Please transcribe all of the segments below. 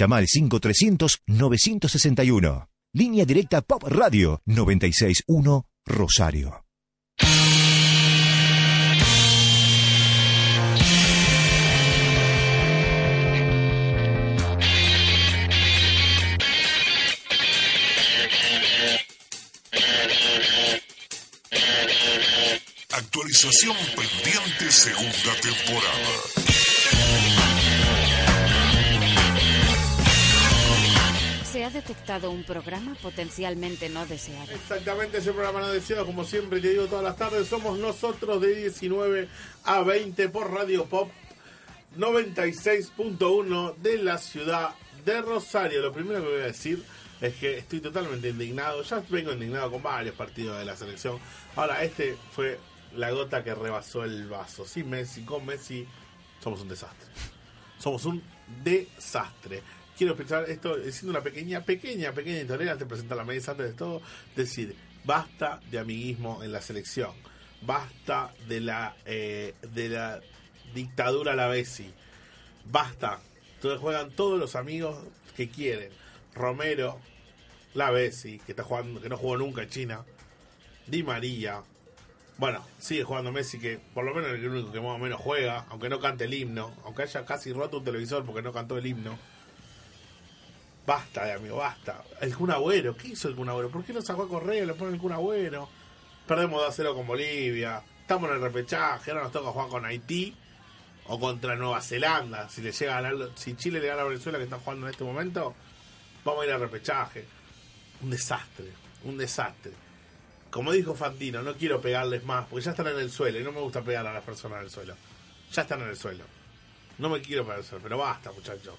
Llama al 5300-961. Línea directa Pop Radio 961 Rosario. Actualización pendiente segunda temporada. Detectado un programa potencialmente no deseado. Exactamente, ese programa no deseado, como siempre te digo todas las tardes, somos nosotros de 19 a 20 por Radio Pop 96.1 de la ciudad de Rosario. Lo primero que voy a decir es que estoy totalmente indignado, ya vengo indignado con varios partidos de la selección. Ahora, este fue la gota que rebasó el vaso. Sin Messi, con Messi, somos un desastre. Somos un desastre. Quiero expresar esto diciendo una pequeña, pequeña, pequeña de presentar la mesa, antes de todo, decir, basta de amiguismo en la selección. Basta de la, eh, de la dictadura a la Bessi. Basta. Entonces juegan todos los amigos que quieren. Romero, la Bessi, que está jugando, que no jugó nunca en China. Di María. Bueno, sigue jugando Messi, que por lo menos es el único que más o menos juega, aunque no cante el himno, aunque haya casi roto un televisor porque no cantó el himno. Basta de amigo, basta. El Kun Agüero, ¿qué hizo el Kun Agüero? ¿Por qué no sacó a Correa y le pone el Kun Agüero? Perdemos 2 a 0 con Bolivia. Estamos en el repechaje, ahora nos toca jugar con Haití o contra Nueva Zelanda. Si le llega a ganar, si Chile le gana a Venezuela que está jugando en este momento, vamos a ir al repechaje. Un desastre, un desastre. Como dijo Fantino, no quiero pegarles más, porque ya están en el suelo y no me gusta pegar a las personas en el suelo. Ya están en el suelo. No me quiero pegar el pero basta, muchachos.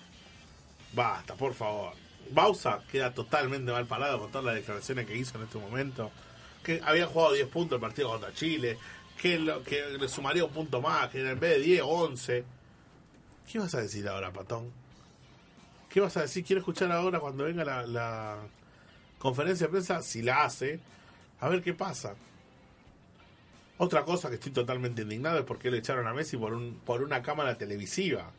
Basta, por favor. Bausa queda totalmente mal parado con todas las declaraciones que hizo en este momento. Que había jugado 10 puntos el partido contra Chile. Que, lo, que le sumaría un punto más. Que en vez de 10, 11. ¿Qué vas a decir ahora, patón? ¿Qué vas a decir? Quiero escuchar ahora cuando venga la, la conferencia de prensa, si la hace, a ver qué pasa. Otra cosa que estoy totalmente indignado es porque le echaron a Messi por, un, por una cámara televisiva.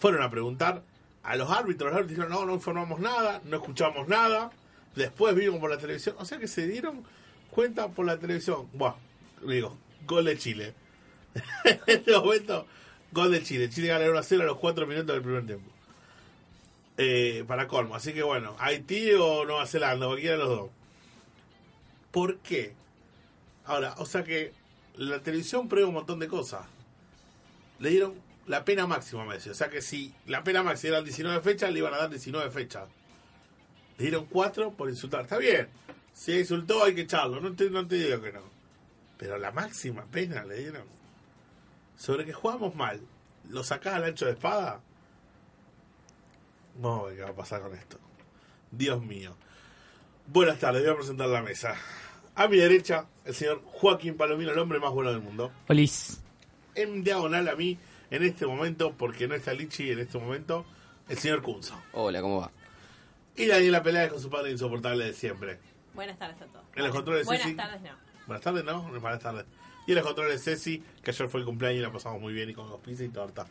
Fueron a preguntar a los árbitros, los árbitros dijeron, no, no informamos nada, no escuchamos nada. Después vimos por la televisión, o sea que se dieron cuenta por la televisión. Buah, digo, gol de Chile. en este momento, gol de Chile. Chile gana 1 a 0 a los 4 minutos del primer tiempo. Eh, para colmo. Así que bueno, Haití o Nueva Zelanda, cualquiera de los dos. ¿Por qué? Ahora, o sea que la televisión prueba un montón de cosas. Le dieron la pena máxima a Messi. O sea que si la pena máxima era 19 fechas, le iban a dar 19 fechas. Le dieron 4 por insultar. Está bien. Si insultó hay que echarlo. No te, no te digo que no. Pero la máxima pena le dieron. Sobre que jugamos mal. ¿Lo sacás al ancho de espada? Vamos a ver qué va a pasar con esto. Dios mío. Buenas tardes, voy a presentar la mesa. A mi derecha, el señor Joaquín Palomino, el hombre más bueno del mundo. Olis. En diagonal a mí, en este momento, porque no está Lichi en este momento, el señor Kunzo. Hola, ¿cómo va? Y Daniela Pelea con su padre insoportable de siempre. Buenas tardes a todos. En los controles Buenas Ceci. tardes, no. Buenas tardes, ¿no? Buenas tardes. Y en los controles Ceci, que ayer fue el cumpleaños y la pasamos muy bien y con dos pizzas y torta.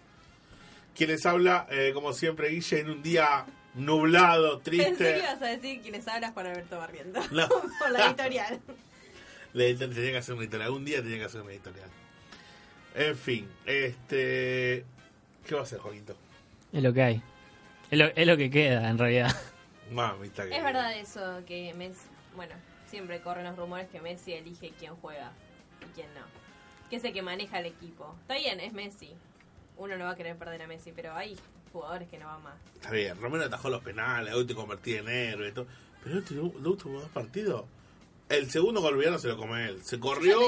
Quien les habla, eh, como siempre, Guille, en un día nublado, Pensé que triste. ibas a decir quienes hablas Juan Alberto Barriento. No. Por la editorial. Le tenía que hacer una editorial. Algún día tenía que hacer una editorial. En fin, este. ¿Qué va a hacer, Joaquito? Es lo que hay. Es lo, es lo que queda, en realidad. Mamita que. Es verdad eso que Messi, bueno, siempre corren los rumores que Messi elige quién juega y quién no. Que es el que maneja el equipo. Está bien, es Messi. Uno no va a querer perder a Messi, pero hay jugadores que no van más. Está bien, Romero atajó los penales, hoy te convertí en héroe y todo. Pero este, los últimos dos partidos. El segundo colombiano se lo come él. Se corrió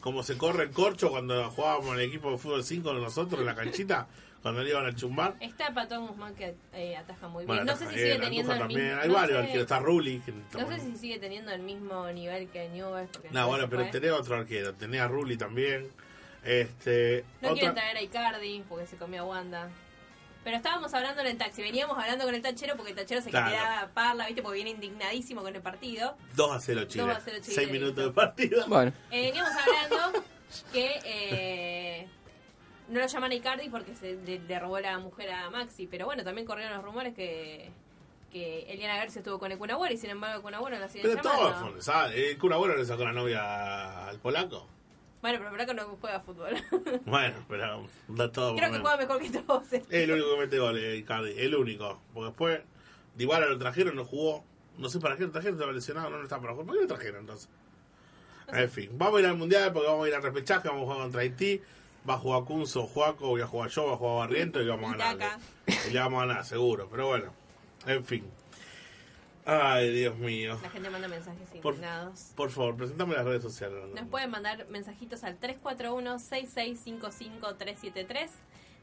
como se corre en corcho cuando jugábamos en el equipo de fútbol 5 nosotros en la canchita, cuando le iban a chumbar. Está Patón Guzmán que eh, ataja muy Bueno, bien. no sé si sigue teniendo el mismo. Hay no varios sé- arqueros. Está Rulli. que No sé si sigue teniendo el mismo nivel que porque No, bueno, pero tenía otro arquero. Tenía a Rulli también. Este, No otra- quieren traer a Icardi porque se comió a Wanda. Pero estábamos hablando en el taxi, veníamos hablando con el tachero porque el tachero se Claro. quería parla, ¿viste? Porque viene indignadísimo con el partido. 2 a 0 Chile. 2 a 0 Chile, 6 minutos de partido. Bueno, Eh, veníamos hablando que eh, no lo llaman a Icardi porque se le, le robó la mujer a Maxi. Pero bueno, también corrieron los rumores que, que Eliana Garcia estuvo con el Kun y sin embargo el Kun Agüero la siguen Pero todo llamando. fue, ¿sabes? El bueno le sacó la novia al polaco. Bueno, pero Braco no juega fútbol. Bueno, pero da todo Creo que menos. juega mejor que todos. Es el único que mete goles, Icardi. El único. Porque después, Dybala lo trajeron, no jugó. No sé para qué lo trajeron, estaba lesionado, no, no estaba para jugar. ¿Por qué lo trajeron entonces? En fin, vamos a ir al mundial porque vamos a ir al repechaje, vamos a jugar contra Haití. Va a jugar Kunzo, Juaco, voy a jugar yo, va a jugar Barriento y vamos a ganar. Y le vamos a ganar, seguro. Pero bueno, en fin. Ay, Dios mío. La gente manda mensajes Por, indignados. por favor, presentame las redes sociales. Nos pueden mandar mensajitos al 341-6655-373.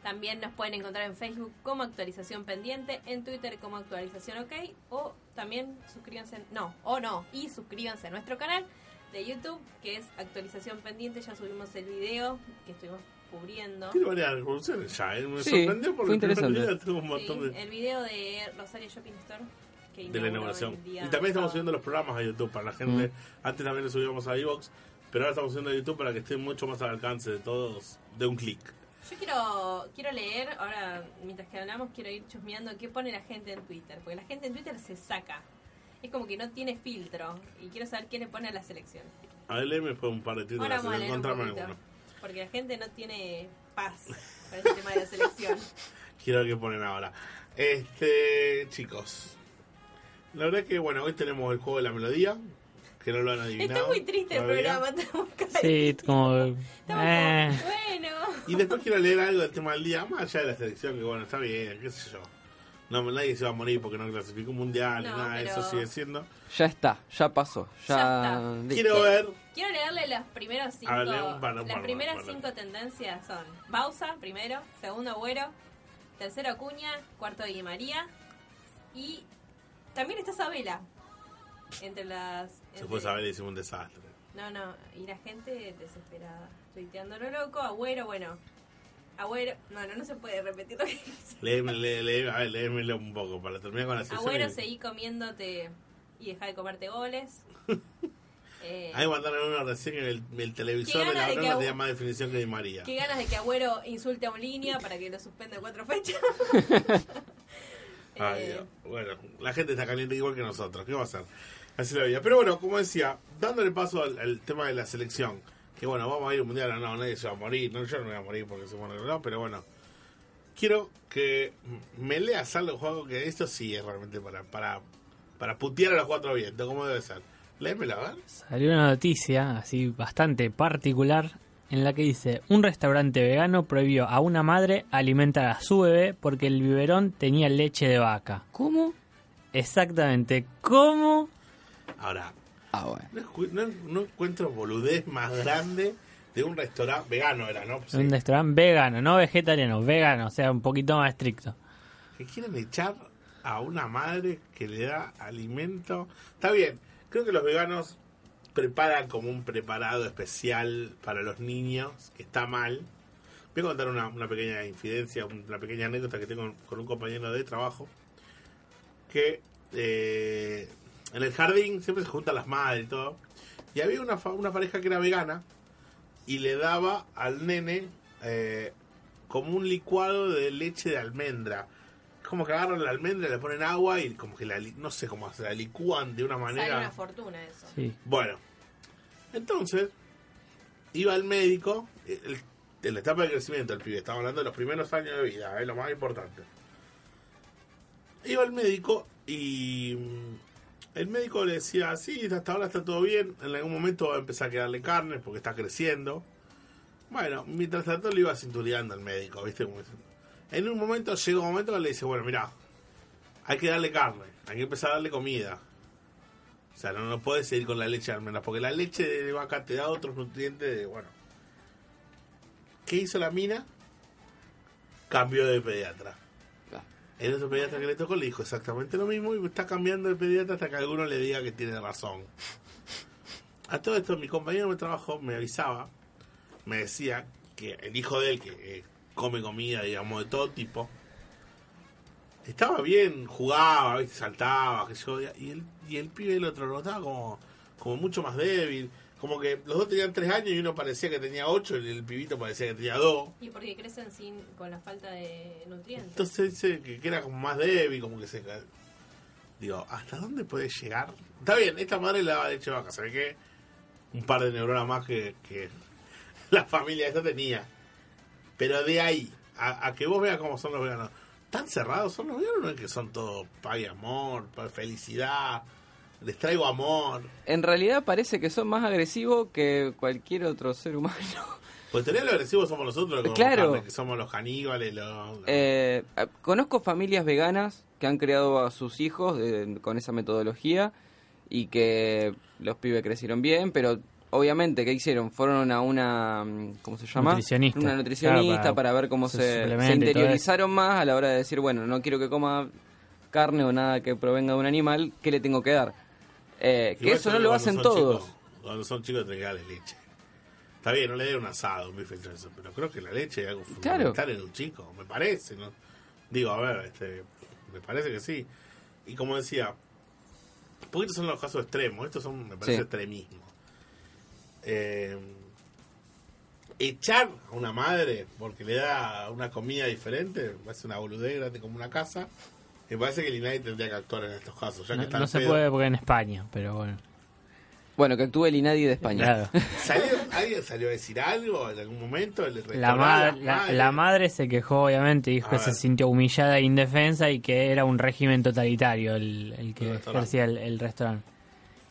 También nos pueden encontrar en Facebook como actualización pendiente, en Twitter como actualización ok, o también suscríbanse, no, o no, y suscríbanse a nuestro canal de YouTube, que es actualización pendiente. Ya subimos el video que estuvimos cubriendo. Tiene varias revoluciones ya, ¿eh? Me Sí, sorprendió porque fue interesante. día tuvo un montón Sí, de... el video de Rosario Shopping Store. Que de la inauguración. el Y también estamos subiendo los programas a YouTube para la gente. Mm. Antes también lo subíamos a iVoox, pero ahora estamos subiendo a YouTube para que esté mucho más al alcance de todos de un clic. Yo quiero, quiero leer, ahora mientras que hablamos, quiero ir chusmeando qué pone la gente en Twitter. Porque la gente en Twitter se saca. Es como que no tiene filtro. Y quiero saber qué le pone a la selección. A ver, léeme después un par de un encontrarme alguno. Porque la gente no tiene paz para ese tema de la selección. Quiero ver qué ponen ahora. Este, chicos. La verdad que, bueno, hoy tenemos el juego de la melodía, que no lo han adivinado. Está muy triste el programa. Estamos Sí, como... Estamos eh, como, bueno. Y después quiero leer algo del tema del día, más allá de la selección, que bueno, está bien, qué sé yo. No, nadie se va a morir porque no clasificó un mundial ni No, nada de pero- eso sigue siendo. Ya está, ya pasó. Ya, Ya está. Quiero ver Quiero leerle los primeros cinco. A ver, lee un par, un las par, primeras par. cinco tendencias son Bausa, primero, segundo Agüero, tercero Acuña, cuarto Di María y también está Sabela. Entre las. Se entre- fue a saber y hicimos un desastre. No, no, y la gente desesperada. Tuiteando lo loco, Agüero, bueno. Agüero, no, no, no se puede repetir lo que dice. Léeme, lé- lé- a ver, un poco para terminar con la sesión. Agüero, y- seguí comiéndote y deja de comerte goles. Eh, Ahí mandaron una recién en el, el televisor la broma Agu- tenía más definición que Di María. Qué ganas de que Agüero insulte a un línea para que lo suspenda cuatro fechas. Ay, Eh. Bueno, la gente está caliente igual que nosotros. ¿Qué va a hacer? Así la vida. Pero bueno, como decía, dándole paso al, al tema de la selección. Que bueno, vamos a ir a un mundial. No, nadie se va a morir. No, yo no me voy a morir porque se muere. No, pero bueno. Quiero que me leas algo, juego que esto sí es realmente para, para, para putear a los cuatro vientos, como debe ser. Léemelo, a ver. Salió una noticia así bastante particular en la que dice un restaurante vegano prohibió a una madre alimentar a su bebé porque el biberón tenía leche de vaca. ¿Cómo? Exactamente, ¿cómo? Ahora, Ah, bueno. no, escu- no- no encuentro boludez más grande de un restaurante vegano, era, ¿no? Sí. Un restaurante vegano, no vegetariano, vegano, o sea, un poquito más estricto. que quieren echar a una madre que le da alimento. Está bien, creo que los veganos preparan como un preparado especial para los niños, que está mal. Voy a contar una, pequeña infidencia, una pequeña anécdota que tengo con un compañero de trabajo, que eh, en el jardín siempre se juntan las madres y todo, y había una pareja que era vegana y le daba al nene eh, como un licuado de leche de almendra. Es como que agarran la almendra, le ponen agua y como que la, no sé cómo se la licúan de una Sale manera. una fortuna eso. Sí. Bueno, entonces iba al médico, el, en la etapa de crecimiento del pibe, estamos hablando de los primeros años de vida, es lo más importante. Iba al médico y mm, el médico le decía, sí, hasta ahora está todo bien, en algún momento va a empezar a quedarle carne porque está creciendo. Bueno, mientras tanto le iba cintureando al médico, ¿viste? Como. En un momento llega un momento que le dice, bueno, mira, hay que darle carne, hay que empezar a darle comida. O sea, no, no puedes seguir con la leche de almendras, porque la leche de vaca te da otros nutrientes de, bueno. ¿Qué hizo la mina? Cambió de pediatra. Ah. El otro pediatra que le tocó le dijo exactamente lo mismo y está cambiando de pediatra hasta que alguno le diga que tiene razón. A todo esto, mi compañero de trabajo me avisaba, me decía que el hijo de él, que eh, come comida, digamos, de todo tipo, estaba bien, jugaba, ¿viste? saltaba, qué sé yo, y el, y el pibe del otro lo notaba como, como mucho más débil. como que los dos tenían tres años y uno parecía que tenía ocho y el pibito parecía que tenía dos. Y porque crecen sin con la falta de nutrientes. Entonces dice que, que era como más débil, como que se... Digo, ¿hasta dónde puede llegar? Está bien, esta madre le daba leche de vaca, ¿sabe qué? Un par de neuronas más que, que la familia esta tenía. Pero de ahí, a, a que vos veas cómo son los veganos. ¿Tan cerrados son los veganos? ¿No es que son todo paz y amor, paz, felicidad? Les traigo amor. En realidad parece que son más agresivos que cualquier otro ser humano. Pues tener lo agresivo somos nosotros, como Claro. carne, que somos los caníbales, los... Eh, conozco familias veganas que han creado a sus hijos eh, con esa metodología y que los pibes crecieron bien, pero obviamente, ¿qué hicieron? Fueron a una, mm, ¿cómo se llama? Nutricionista. Una nutricionista Claro, para, para ver cómo se, se interiorizaron más a la hora de decir, bueno, no quiero que coma carne o nada que provenga de un animal, ¿qué le tengo que dar? Eh, que eso no lo hacen todos. chicos- cuando son chicos darle leche. Está bien, no le dé un asado, un bife, pero creo que la leche es algo Claro. fundamental en un chico, me parece, ¿no? Digo, a ver, este, me parece que sí. Y como decía, porque estos son los casos extremos, estos son, me parece, Sí. extremismo. Eh, echar a una madre porque le da una comida diferente, es una boludez grande como una casa. Me parece que el INAI tendría que actuar en estos casos, ya que No, está no se pedo. puede porque en España, pero bueno. Bueno, que actúe el INADI de España. Claro. ¿Salió, ¿Alguien salió a decir algo en algún momento? ¿Le La, ma- la, madre? la madre se quejó, obviamente, dijo A que ver. se sintió humillada e indefensa y que era un régimen totalitario el, el que El ejercía el, el restaurante.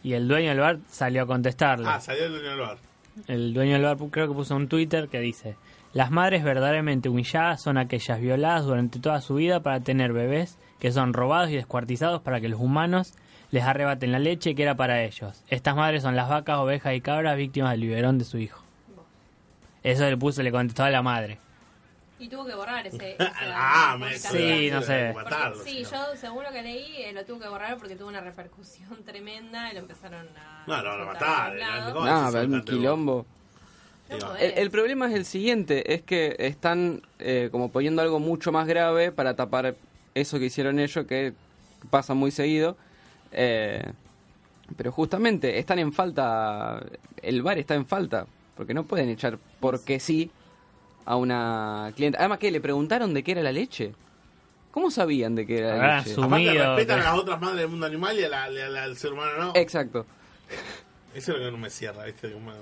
Y el dueño del bar salió a contestarle. Ah, salió el dueño del bar. El dueño del bar creo que puso un Twitter que dice, las madres verdaderamente humilladas son aquellas violadas durante toda su vida para tener bebés que son robados y descuartizados para que los humanos les arrebaten la leche que era para ellos. Estas madres son las vacas, ovejas y cabras víctimas del biberón de su hijo. Eso le puso, le contestó a la madre. Y tuvo que borrar ese. ese Ah, me Sí, no sé. Porque, Matarlo, sí, yo según lo que leí eh, lo tuvo que borrar porque tuvo una repercusión tremenda y lo empezaron a. No, no, lo soltar mataron, por ¿no? lados. ¿Cómo No, decís pero un quilombo. No. El, el problema es el siguiente, es que están eh, como poniendo algo mucho más grave para tapar eso que hicieron ellos, que pasa muy seguido. Eh, pero justamente están en falta, el bar está en falta, porque no pueden echar porque sí a una clienta. Además que le preguntaron de qué era la leche. ¿Cómo sabían de qué era la Habrán leche? asumido. Aparte respetan a las otras madres del mundo animal y a la- al ser humano no. Exacto. Eso es lo que no me cierra, ¿viste? Como- Sí,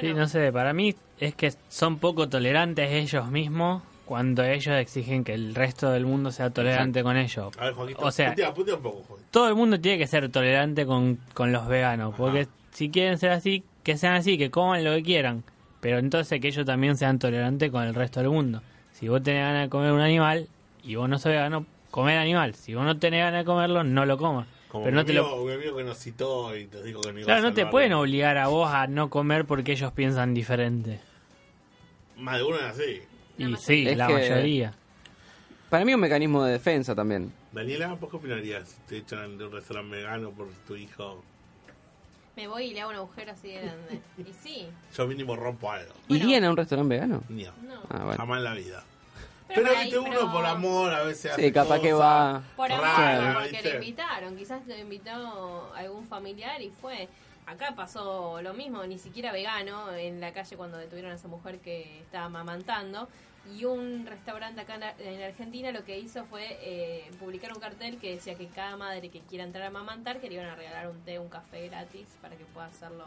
Bueno, no sé, para mí es que son poco tolerantes ellos mismos cuando ellos exigen que el resto del mundo sea tolerante con ellos. A ver, Joaquito, O sea, putea, putea un poco, Joaquito. todo el mundo tiene que ser tolerante con, con los veganos, Ajá. porque si quieren ser así, que sean así, que coman lo que quieran, pero entonces que ellos también sean tolerantes con el resto del mundo. Si vos tenés ganas de comer un animal y vos no sos vegano, comer animal. Si vos no tenés ganas de comerlo, no lo comas. Como Pero no te lo... mi amigo que nos citó y te dijo que no iba Claro, a no te pueden obligar a vos a no comer porque ellos piensan diferente. Más de uno es así. Y sí, Es la que- mayoría. Para mí un mecanismo de defensa también. Daniela, ¿vos qué opinarías si te echan de un restaurante vegano por tu hijo? Me voy y le hago un agujero así de grande. Y sí. Yo mínimo rompo algo. Bueno. ¿Irían a un restaurante vegano? Ni No. Ah, bueno. Jamás en la vida. Pero Pero, ahí, viste, uno pero- por amor a veces hace Sí, capaz que cosas va... Por amor, raras, porque ¿viste? le invitaron. Quizás lo invitó algún familiar y fue. Acá pasó lo mismo, ni siquiera vegano, en la calle cuando detuvieron a esa mujer que estaba amamantando. Y un restaurante acá en Argentina lo que hizo fue eh, publicar un cartel que decía que cada madre que quiera entrar a amamantar que le iban a regalar un té, un café gratis para que pueda hacerlo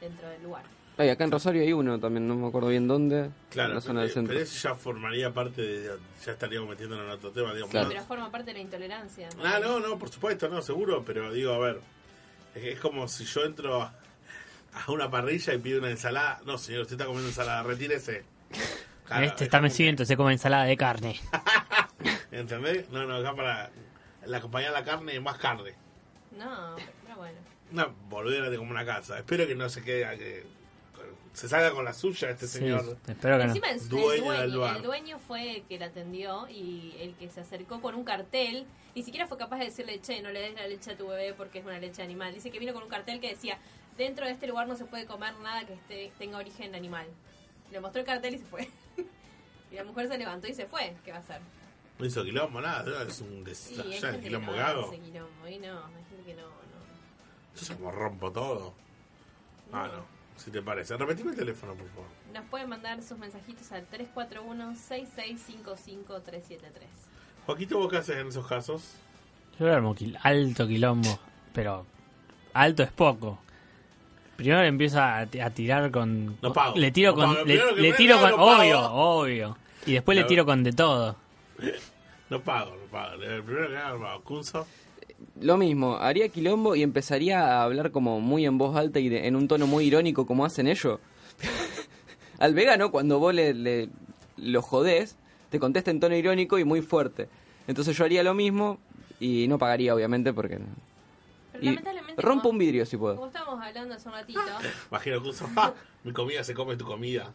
dentro del lugar. Ay, acá en Rosario hay uno también, no me acuerdo bien dónde. Claro, en la zona pero, del centro. pero eso ya formaría parte de. Ya estaríamos metiéndonos en otro tema, digamos. Claro. ¿no? Pero forma parte de la intolerancia. Ah, no, no, por supuesto, no, seguro, pero digo, a ver, es, es como si yo entro a, a una parrilla y pido una ensalada. No, señor, usted está comiendo ensalada, retírese. Claro, este es está mecido, se come ensalada de carne. ¿Entendés? No, no, acá para la compañía de la carne, más carne. No, pero bueno. Una boludera de como una casa. Espero que no se quede, a que se salga con la suya este Sí, señor. espero que no. Encima el, el Dueño dueño, del bar. el dueño fue el que la atendió y el que se acercó con un cartel. Ni siquiera fue capaz de decirle, che, no le des la leche a tu bebé porque es una leche animal. Dice que vino con un cartel que decía, dentro de este lugar no se puede comer nada que esté, tenga origen animal. Le mostró el cartel y se fue. Y la mujer se levantó y se fue. ¿Qué va a hacer? No hizo quilombo, nada, ¿no? es un desastre. gente que quilombo no hace quilombo. Y no, hay gente que no, no. Yo se como rompo todo. Ah, no. Si te parece. Repetime el teléfono, por favor. Nos pueden mandar sus mensajitos al 341-6655-373. Joaquito, ¿vos qué haces en esos casos? Yo armo quil- alto quilombo, pero alto es poco. Primero le empiezo a, ti- a tirar con... No pago. Le tiro No con... pago. Le, tiro con... no pago. obvio, obvio. Y después le tiro con de todo. No pago, no pago. El primero que haga, pago. Kunzo. Lo mismo, haría quilombo y empezaría a hablar como muy en voz alta y de- en un tono muy irónico como hacen ellos. Al vegano, cuando vos le, le- lo jodés, te contesta en tono irónico y muy fuerte. Entonces yo haría lo mismo y no pagaría, obviamente, porque... Pero Y lamentablemente, rompo como- un vidrio si Como puedo. estábamos hablando hace un ratito, Imagino Kunzo. ¡Ah! Mi comida se come tu comida.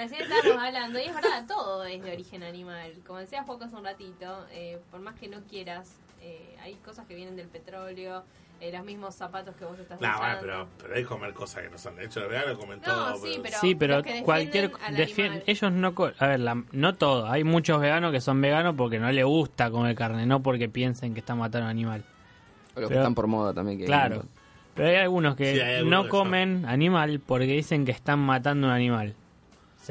Recién estábamos hablando, y es verdad, todo es de origen animal. Como decía Juaco hace un ratito, eh, por más que no quieras, eh, hay cosas que vienen del petróleo, eh, los mismos zapatos que vos estás No, usando. bueno, pero, pero hay que comer cosas que no son. De hecho, los veganos comen No, todo. sí, pero- sí, pero los que cualquier... defienden al defien- animal. ellos no... A ver, la- no todo. Hay muchos veganos que son veganos porque no les gusta comer carne, no porque piensen que están matando a un animal. O los que están por moda también. Que Claro. Pero hay algunos que Sí, hay algunos no comen animal porque dicen que están matando un animal.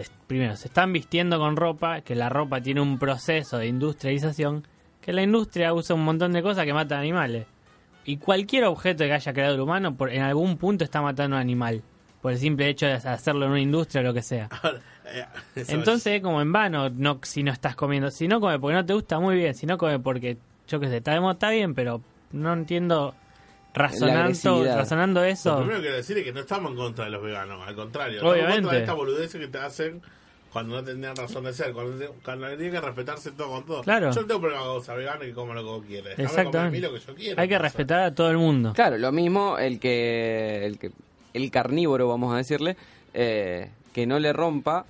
Se- primero, se están vistiendo con ropa, que la ropa tiene un proceso de industrialización, que la industria usa un montón de cosas que matan animales. Y cualquier objeto que haya creado el humano, por, en algún punto está matando un animal. Por el simple hecho de hacerlo en una industria o lo que sea. Eh, Entonces es como en vano no, si no estás comiendo. Si no come porque no te gusta, muy bien. Si no come porque, yo qué sé, está, está bien, pero no entiendo razonando, razonando Lo eso. primero que quiero decir es que no estamos en contra de los veganos, al contrario. Estamos en Obviamente. contra de estas boludeces que te hacen cuando no tendrían razón de ser, cuando, cuando tienen que respetarse todo con todo. Claro. Yo no tengo problema con vegano y como lo que. Déjame Exactamente. comer a mí lo que yo quiero. Hay que respetar a todo el mundo. Claro, lo mismo el que el que el carnívoro, vamos a decirle, eh, que no le rompa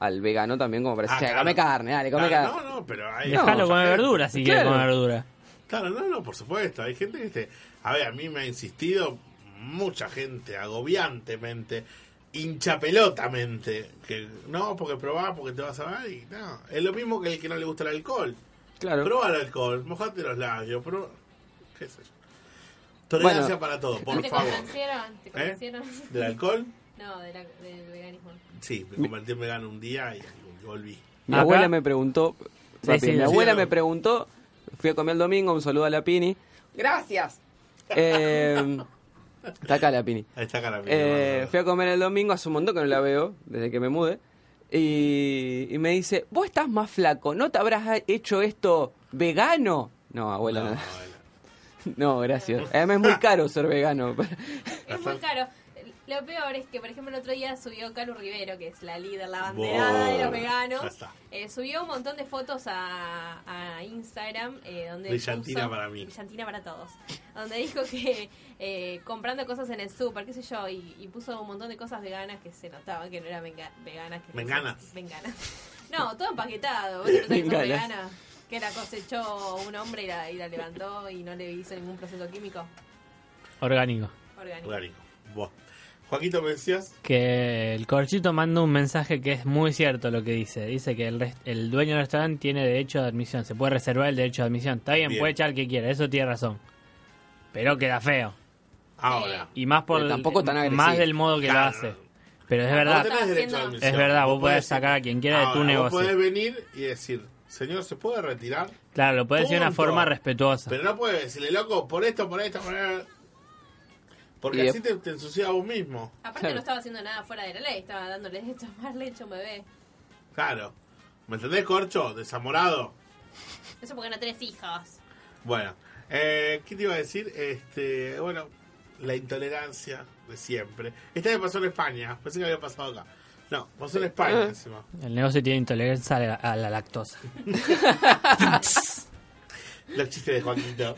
al vegano también como para decir, Ah, "Che, claro. come carne, dale, come Claro, carne. No, no, pero hay. Dejalo mucha comer verdura si quiere Claro. comer verdura. Claro, no, no, por supuesto. Hay gente que, este, a ver, a mí me ha insistido mucha gente, agobiantemente, hinchapelotamente, que no, porque probá, porque te vas a ver, y no. Es lo mismo que el que no le gusta el alcohol. Claro. Prueba el alcohol, mojate los labios, prueba. ¿Qué sé yo? Tolerancia Bueno. para todo, ¿Y por te favor. convencieron? ¿Te convencieron? ¿Del alcohol? No, de la- del veganismo. Sí, me convertí en vegano un día y, y volví. Mi Acá- abuela me preguntó, Sí, rápido, sí, mi sí. abuela Sí, me preguntó, fui a comer el domingo, un saludo a la Pini. Gracias. Eh, está acá la Pini. Ahí está cara Eh, fui a comer el domingo, hace un montón que no la veo, desde que me mude. Y, y me dice, vos estás más flaco, ¿no te habrás hecho esto vegano? No, abuela, No, no, gracias. Además es muy caro ser vegano. Es muy caro. Lo peor es que, por ejemplo, el otro día subió Calu Rivero, que es la líder, la banderada de los veganos. Eh, subió un montón de fotos a, a Instagram eh, donde Brillantina puso- para mí. Brillantina para todos. Donde dijo que eh, comprando cosas en el súper, qué sé yo, y, y puso un montón de cosas veganas que se notaban que no eran venga- veganas. Que Venganas. Venganas. No, todo empaquetado. ¿Vos te pensás que veganas? Que la cosechó un hombre y la, y la levantó y no le hizo ningún proceso químico Orgánico. orgánico. Orgánico. Vos. Joaquito, me decías. Que el corchito manda un mensaje que es muy cierto lo que dice. Dice que el, el dueño del restaurante tiene derecho de admisión. Se puede reservar el derecho de admisión. Está bien, Bien. puede echar que quiera. Eso tiene razón. Pero queda feo. Ahora. Y más por tampoco tan agresivo. más del modo que Claro. lo hace. Pero es Vos verdad. admisión. Es verdad, vos podés podés- sacar a quien quiera de tu negocio. Vos podés venir y decir, señor, ¿se puede retirar? Claro, lo puede decir de una Punto. forma respetuosa. Pero no puedes decirle, loco, por esto, por esto, por esto. Porque Y así te, te ensucias a vos mismo. Aparte Claro. no estaba haciendo nada fuera de la ley, estaba dándole de tomar leche a un bebé. Claro. ¿Me entendés, Corcho? Desamorado. Eso porque no tenés hijos. Bueno, eh, ¿qué te iba a decir? Este, bueno, la intolerancia de siempre. Esta vez pasó en España, pensé que había pasado acá. No, pasó en España encima. El negocio tiene intolerancia a la, a la lactosa. Los chistes de Joaquito.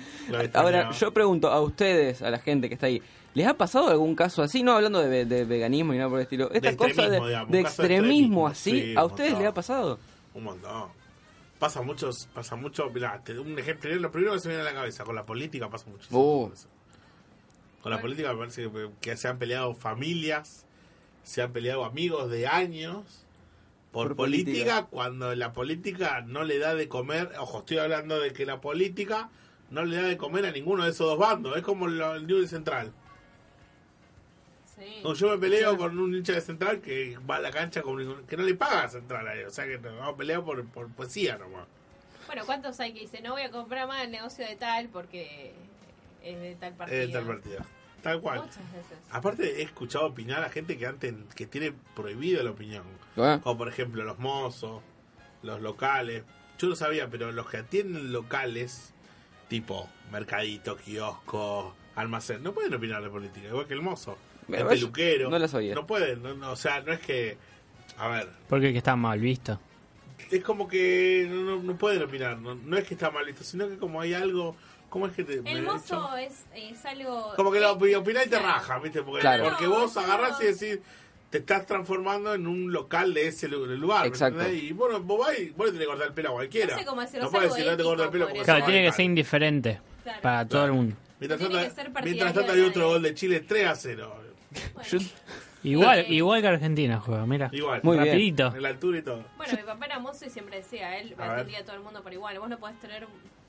Ahora, yo pregunto a ustedes, a la gente que está ahí, ¿les ha pasado algún caso así? No hablando de, de veganismo y nada por el estilo. Esta De cosa de, extremismo, digamos, de un caso de extremismo extremismo, así, sí, ¿a ustedes les ha pasado? Un montón. Pasa muchos, pasa mucho, mirá, te doy un ejemplo, lo primero que se me viene a la cabeza, con la política pasa muchísimo. Uh. con la política me parece que, que se han peleado familias, se han peleado amigos de años por, Por política, política. cuando la política no le da de comer, ojo, estoy hablando de que la política no le da de comer a ninguno de esos dos bandos. Es como lo- el Newell Central. Sí. No, yo me peleo con un hincha de Central que va a la cancha con que no le paga a Central a él. O sea que nos vamos a pelear por, por poesía nomás. Bueno, ¿cuántos hay que dicen no voy a comprar más el negocio de tal porque es de tal partido? Eh, tal partida. Tal cual. Muchas veces. Aparte he escuchado opinar a gente que antes que tiene prohibido la opinión. Bueno, Como por ejemplo los mozos, los locales. Yo no sabía, pero los que atienden locales, tipo mercadito, kiosco, almacén, no pueden opinar de política, igual que el mozo. El peluquero. no lo sabía. No pueden, no- no, o sea, no es que... A ver, Porque que está mal visto. es como que no, no- no pueden opinar. No, no es que está mal visto, sino que como hay algo... ¿Cómo es que te...? El mozo es, es algo... Como que lo opinás y te claro. raja, ¿viste? Porque, Claro. porque vos agarrás y decís, te estás transformando en un local de ese lu- lugar. ¿me Exacto. entendés? Y bueno, vos vas y vos le tenés que cortar el pelo a cualquiera. No sé cómo hacerlo, No es puedes decir, no te corto el pelo porque por Claro, tiene que ser indiferente Claro. para todo el mundo. Mientras Tiene tanto, que ser mientras tanto hay otro gol de Chile 3 a 0. Yo- Igual, igual que Argentina juega, mira. Igual. Muy bien. Rapidito. En la altura y todo. Bueno, mi papá era mozo y siempre decía, él A ver. atendía a todo el mundo por igual. Vos no podés tener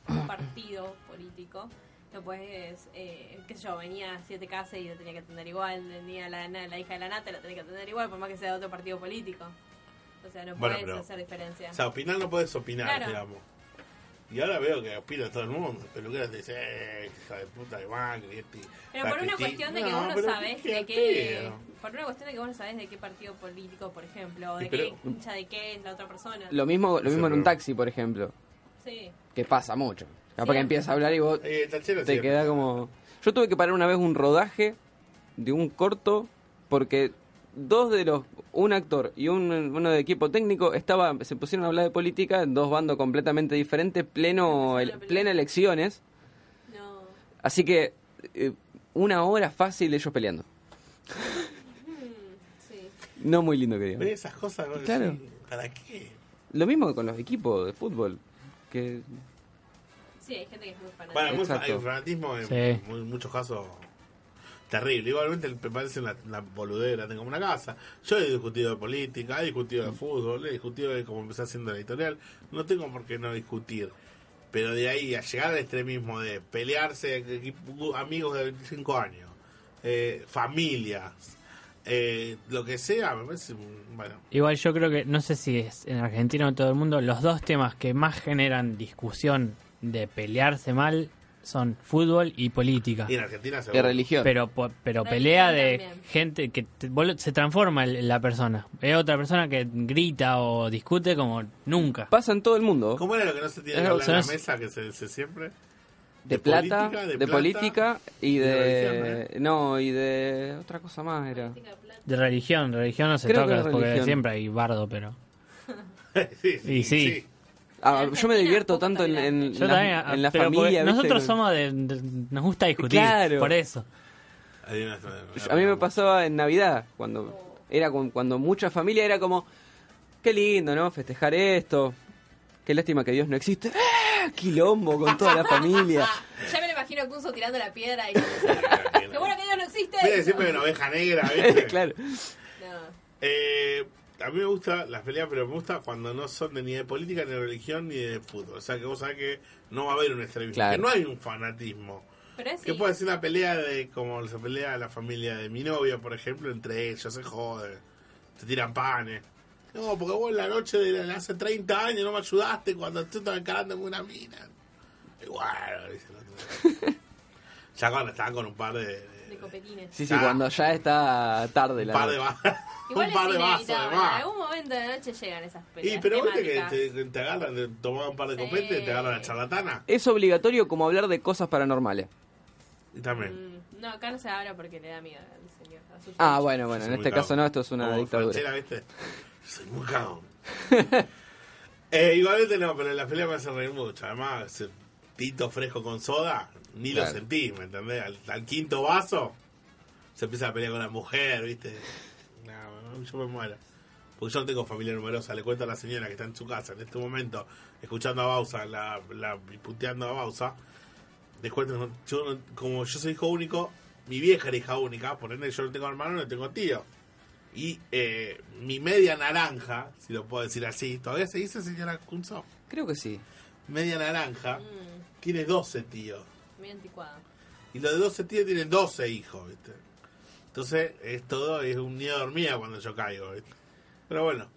un partido político, no podés, eh, qué sé yo, venía a siete casas y lo tenía que atender igual, venía la, la hija de la nata, la tenía que atender igual, por más que sea de otro partido político. O sea, no Bueno, podés pero- hacer diferencia. O sea, opinar no puedes opinar, Claro. digamos. Y ahora veo que opina todo el mundo. El peluquero te dice, eh, hija de puta de Macri. Este, Pero por una Cristina". cuestión de que No, vos no sabés de qué... Por una cuestión de que vos no sabés de qué partido político, por ejemplo, o Y de pero- qué hincha de qué es la otra persona. lo mismo, lo mismo en un taxi, por ejemplo, Sí. que pasa mucho. Capaz que Siempre. empiezas a hablar y vos Eh, te siempre. queda como... Yo tuve que parar una vez un rodaje de un corto porque dos de los... Un actor y un, uno de equipo técnico estaba se pusieron a hablar de política en dos bandos completamente diferentes, pleno, el- plena elecciones. No. Así que eh, una hora fácil ellos peleando. Sí. No muy lindo que digamos. Ve esas cosas, vos Claro. ¿para qué? Lo mismo que con los equipos de fútbol. Que Sí, hay gente que es muy fanática. Bueno, muy fanatismo en Sí. muchos casos terrible. Igualmente me parece una, una boludera, tengo una casa. Yo he discutido de política, he discutido de fútbol, he discutido de cómo empecé haciendo la editorial. No tengo por qué no discutir. Pero de ahí a llegar al extremismo de pelearse amigos de 25 años, eh, familias, eh, lo que sea, me parece, bueno, Igual yo creo que, no sé si es en Argentina o en todo el mundo, los dos temas que más generan discusión de pelearse mal son fútbol y política. y en Argentina de seguro. religión. Pero, po- pero pelea de también. gente que te- se transforma en la persona. Es otra persona que grita o discute como nunca. Pasa en todo el mundo. ¿Cómo era lo que no se tiene Es que hablar en la son- mesa que se dice siempre? De, plata, política, de, plata, política y y de de... religión, No, y de... Otra cosa más era. De. De religión, religión no se Creo que toca es porque religión. siempre hay bardo, pero... sí, sí, Y sí. Ah, yo me divierto tanto en, en Yo la, también, en la pero porque familia. Nosotros somos de, de- Nos gusta discutir, Claro. por eso. A mí me pasaba en Navidad, cuando era con- cuando mucha familia era como, qué lindo, ¿no? Festejar esto. Qué lástima que Dios no existe. ¡Ah! Quilombo con toda la familia. Ya me lo imagino a Kunzo tirando la piedra y... ¡Qué bueno que Dios no existe! Viste, siempre hay una oveja negra, ¿viste? claro. No. Eh, a mí me gusta las peleas, pero me gusta cuando no son de ni de política, ni de religión, ni de fútbol. O sea, que vos sabés que no va a haber un extremismo, Claro. que no hay un fanatismo. Pero es Que sí. puede ser una pelea de como se pelea la familia de mi novia, por ejemplo, entre ellos, se jode, se tiran panes. No, porque vos en la noche de la- hace 30 años no me ayudaste cuando tú estabas encarando con una mina. Igual, dice el otro. Ya cuando estaban con un par de, de- De copetines. Sí, sí, Ah. cuando ya está tarde un la par de, noche. Igual un par de vasos inevitable. En algún momento de la noche llegan esas Y peleas pero viste que temáticas. te, te agarran, te toman un par de Sí. copetes y te agarran la charlatana. Es obligatorio como hablar de cosas paranormales. Y también. Mm, no, acá no se habla porque le da miedo al señor. a su Ah, bueno, bueno, en muy este caso cagón. no, esto es una Como dictadura. Franchella, ¿viste? Soy muy cagón. eh, igualmente no, pero en la pelea me hace reír mucho. Además, ese tito fresco con soda, ni Claro. lo sentí, ¿me entendés? Al, al quinto vaso, se empieza a pelear con la mujer, ¿viste? No, no, yo me muero. Porque yo no tengo familia numerosa. Le cuento a la señora que está en su casa en este momento, escuchando a Bausa, la, la, puteando a Bausa. Les cuento, yo, no- como yo soy hijo único, mi vieja era hija única, por ende yo no tengo hermano, no tengo tío. Y eh, mi media naranja, si lo puedo decir así, ¿todavía se dice señora Kunzo? Creo que sí. media naranja, Mm, tiene 12 tíos. Muy anticuado. Y los de 12 tíos tienen 12 hijos, ¿viste? Entonces, es todo, es un nido de hormiga cuando yo caigo, ¿viste? Pero bueno,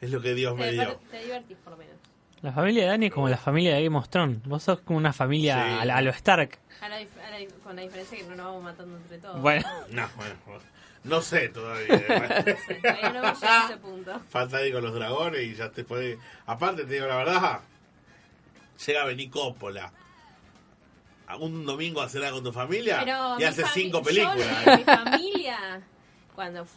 es lo que Dios me Te, dio. te divertís por lo menos. La familia de Dani es como la familia de Game of Thrones. Vos sos como una familia Sí. a, la- a lo Stark. A la a la con la diferencia que no nos vamos matando entre todos. Bueno, No, bueno, bueno, no sé todavía. No sé, todavía no a ese punto. Falta ahí con los dragones y ya te puede. Aparte, te digo la verdad, llega a venir Coppola. Un domingo a cenar con tu familia Pero y mi hace fami- cinco yo, películas. mi familia, cuando.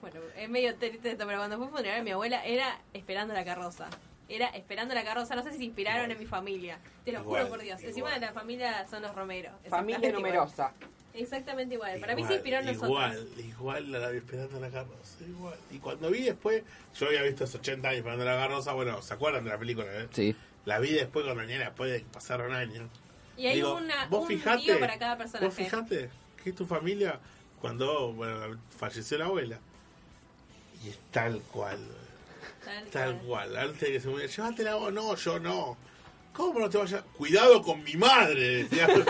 Bueno, es medio triste esto, pero cuando fue funeral de mi abuela era esperando la carroza. Era esperando la carroza. No sé si se inspiraron en mi familia. Te lo Igual, juro por Dios. Encima de la familia son los Romeros. Familia numerosa. Exactamente igual. Para mí se inspiró en nosotros. Igual, igual la vi esperando la carroza, igual. Y cuando vi después, yo había visto esos 80 años esperando la carroza, bueno, ¿se acuerdan de la película? eh? Sí. La vi después con Daniela, después de que pasaron años. Y hay Digo, una, vos un fijate, para cada Vos personaje. fijate que es tu familia cuando bueno, falleció la abuela. Y es tal cual, Tal tal cual. cual. Antes de que se muriera, llévatela vos, no, yo no. ¿Cómo no te vayas? Cuidado con mi madre, decía. No, no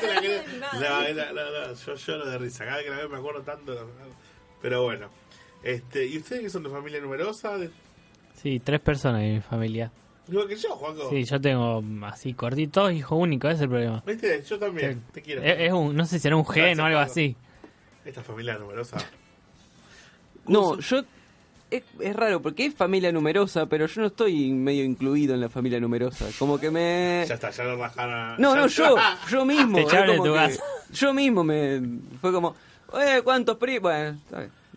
te la querés. Mi madre. No, no, no, no, yo lloro de risa. Cada vez que la veo me acuerdo tanto. Pero bueno. Este, ¿Y ustedes que son de familia numerosa? De- sí, tres personas en mi familia. Igual que yo, Juanco. Sí, yo tengo así cortitos, hijo único, ese es el problema. ¿Viste? Yo también. Te quiero. Es, es un, no sé si era un gen o algo así. Esta familia numerosa. No, yo. Es, es raro porque es familia numerosa, pero yo no estoy medio incluido en la familia numerosa. Como que me. Ya está, ya lo rajaron. No, ya no, está. yo, yo mismo. Te de como tu que- casa. Yo mismo me. Fue como. Eh, ¿cuántos primos? Bueno,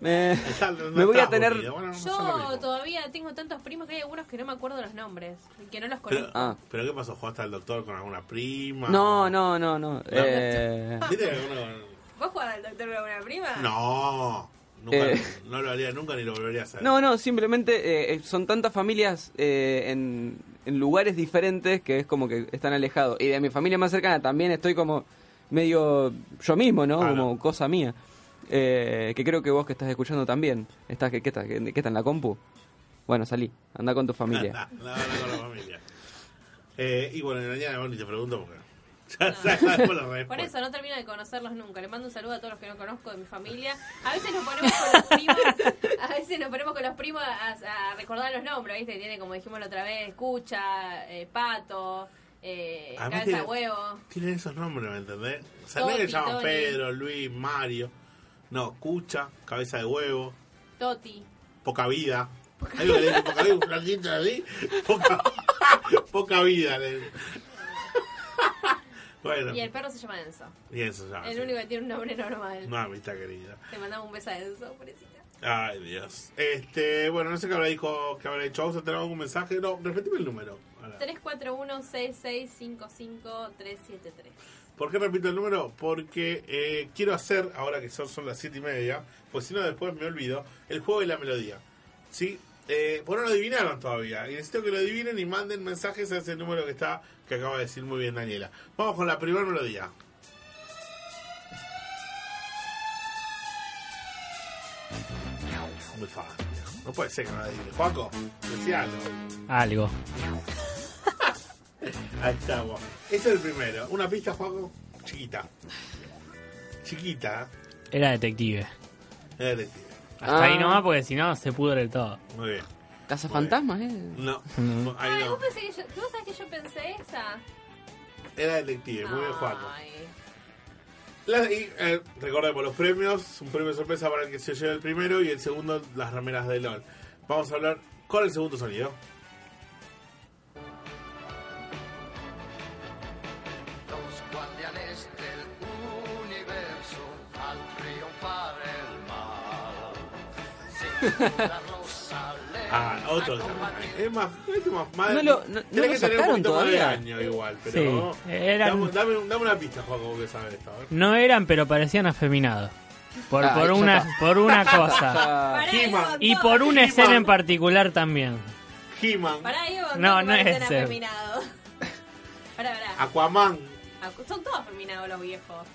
bien. Me, Está- no me voy a tener. Bueno, no Yo todavía tengo tantos primos que hay algunos que no me acuerdo los nombres. y Que no los Pero, conozco. Ah. ¿Pero qué pasó? ¿Jugaste al doctor con alguna prima? No, no, no, no. Eh, ¿Viste que alguno- ¿Vos jugás al doctor con alguna prima? No. Nunca, Eh. No lo haría nunca ni lo volvería a hacer. no, no, simplemente eh, son tantas familias eh, en, en lugares diferentes que es como que están alejados. Y de mi familia más cercana también estoy como medio yo mismo, ¿no? Como cosa mía. Eh, que creo que vos que estás escuchando también. ¿Estás, qué, qué, estás, qué, en la compu? Bueno, salí. Anda con tu familia. No con la familia. Eh, y bueno, mañana ni te pregunto porque. Ya por la respuesta. Por eso no termino de conocerlos nunca. Le mando un saludo a todos los que no conozco de mi familia. A veces nos ponemos con los primos, a veces nos ponemos con los primos a, a recordar los nombres, ¿viste? Tiene, como dijimos la otra vez, Escucha, eh, Pato, eh, Cabeza tiene- de Huevo. Tienen esos nombres, ¿me entendés? O sea, no es que llaman. Pedro, Luis, Mario. No, Cucha, cabeza de huevo, Toti. poca vida. Hay que le dice poca vida, un flaquito así. Poca, poca vida. le- bueno, Y el perro se llama Enzo. y eso ya. El sí. único que tiene un nombre normal. No, amistad querida. Te mandamos un beso a Enzo, pobrecita. Ay, Dios. Este, bueno, no sé qué habrá dicho, qué habrá dicho. Vamos a tener algún mensaje. No, repetime el número. Ahora. 341-6655-373. ¿Por qué repito el número? Porque eh, quiero hacer, ahora que son, son las siete y media, pues si no después me olvido, el juego de la melodía. ¿Sí? Eh, lo adivinaron todavía. Y necesito que lo adivinen y manden mensajes a ese número que está, que acaba de decir muy bien Daniela. Vamos con la primera melodía. Muy fácil. No puede ser que no la adivine. Juaco, decía algo. Algo. Ahí estamos. Ese es el primero. Una pista, Juaco, chiquita. Chiquita. Era detective. Es detective. Hasta Ah. ahí nomás porque si no se pudre todo. Muy bien. Casa fantasmas, ¿eh? No, ahí Ay, no. ¿vos, pensé que yo, ¿vos sabés que yo pensé esa? Era detective, muy bien, Juaco. Ay. La- y, eh, recordemos los premios: un premio sorpresa para el que se lleve el primero y el segundo, las rameras de LOL. Vamos a hablar con el segundo sonido. Ah, otro. Es más, este más, más No lo- no- no lo que tener un sacaron poquito más de todavía. año igual, pero. Sí, eran- Dame, dame, dame una pista, Juaco, que sabes esto. No eran, pero parecían afeminados. Por, Ah, por, una, está. por una cosa. Y por una escena en particular también. He-Man, No, no es ese. afeminados. Pará, pará. Aquaman. Son todos afeminados los viejos.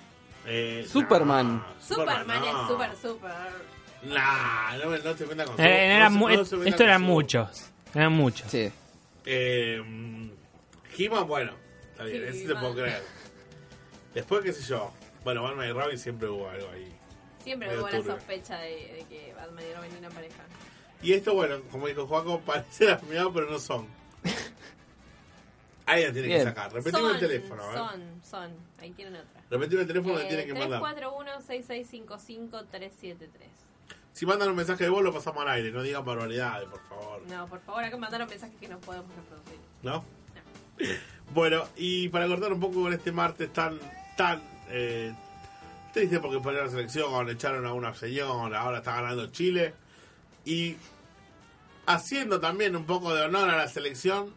eh, Superman. no, Superman no. es super, super. Nah, no, me- no te metas con Eh, eran no mu- se- no se metan esto con eran su- muchos. Eran muchos. sí. Eh, He-Man, bueno, está bien, ese te puedo creer. Después, qué sé yo. Bueno, Batman y Robin siempre hubo algo ahí. Siempre Medio hubo la turbio. sospecha de, de que Batman y Robin eran pareja. Y esto, bueno, como dijo Juaco, parece la mirado, pero no son. Ahí la tiene que Bien. sacar. Repetime son, el teléfono, ver. Son, son. Ahí tienen otra. Repetime el teléfono que Eh, tiene que mandar. 341-6655-373. Si mandan un mensaje de voz, lo pasamos al aire. No digan barbaridades, por favor. No, por favor, acá mandaron mensajes que no podemos reproducir. ¿No? Bueno, y para cortar un poco con este martes tan, tan eh, triste porque perdió la selección, echaron a una señora, ahora está ganando Chile. Y haciendo también un poco de honor a la selección,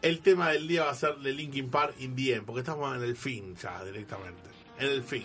el tema del día va a ser de Linkin Park in the End, porque estamos en el fin ya directamente. En el fin.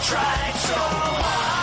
tried so hard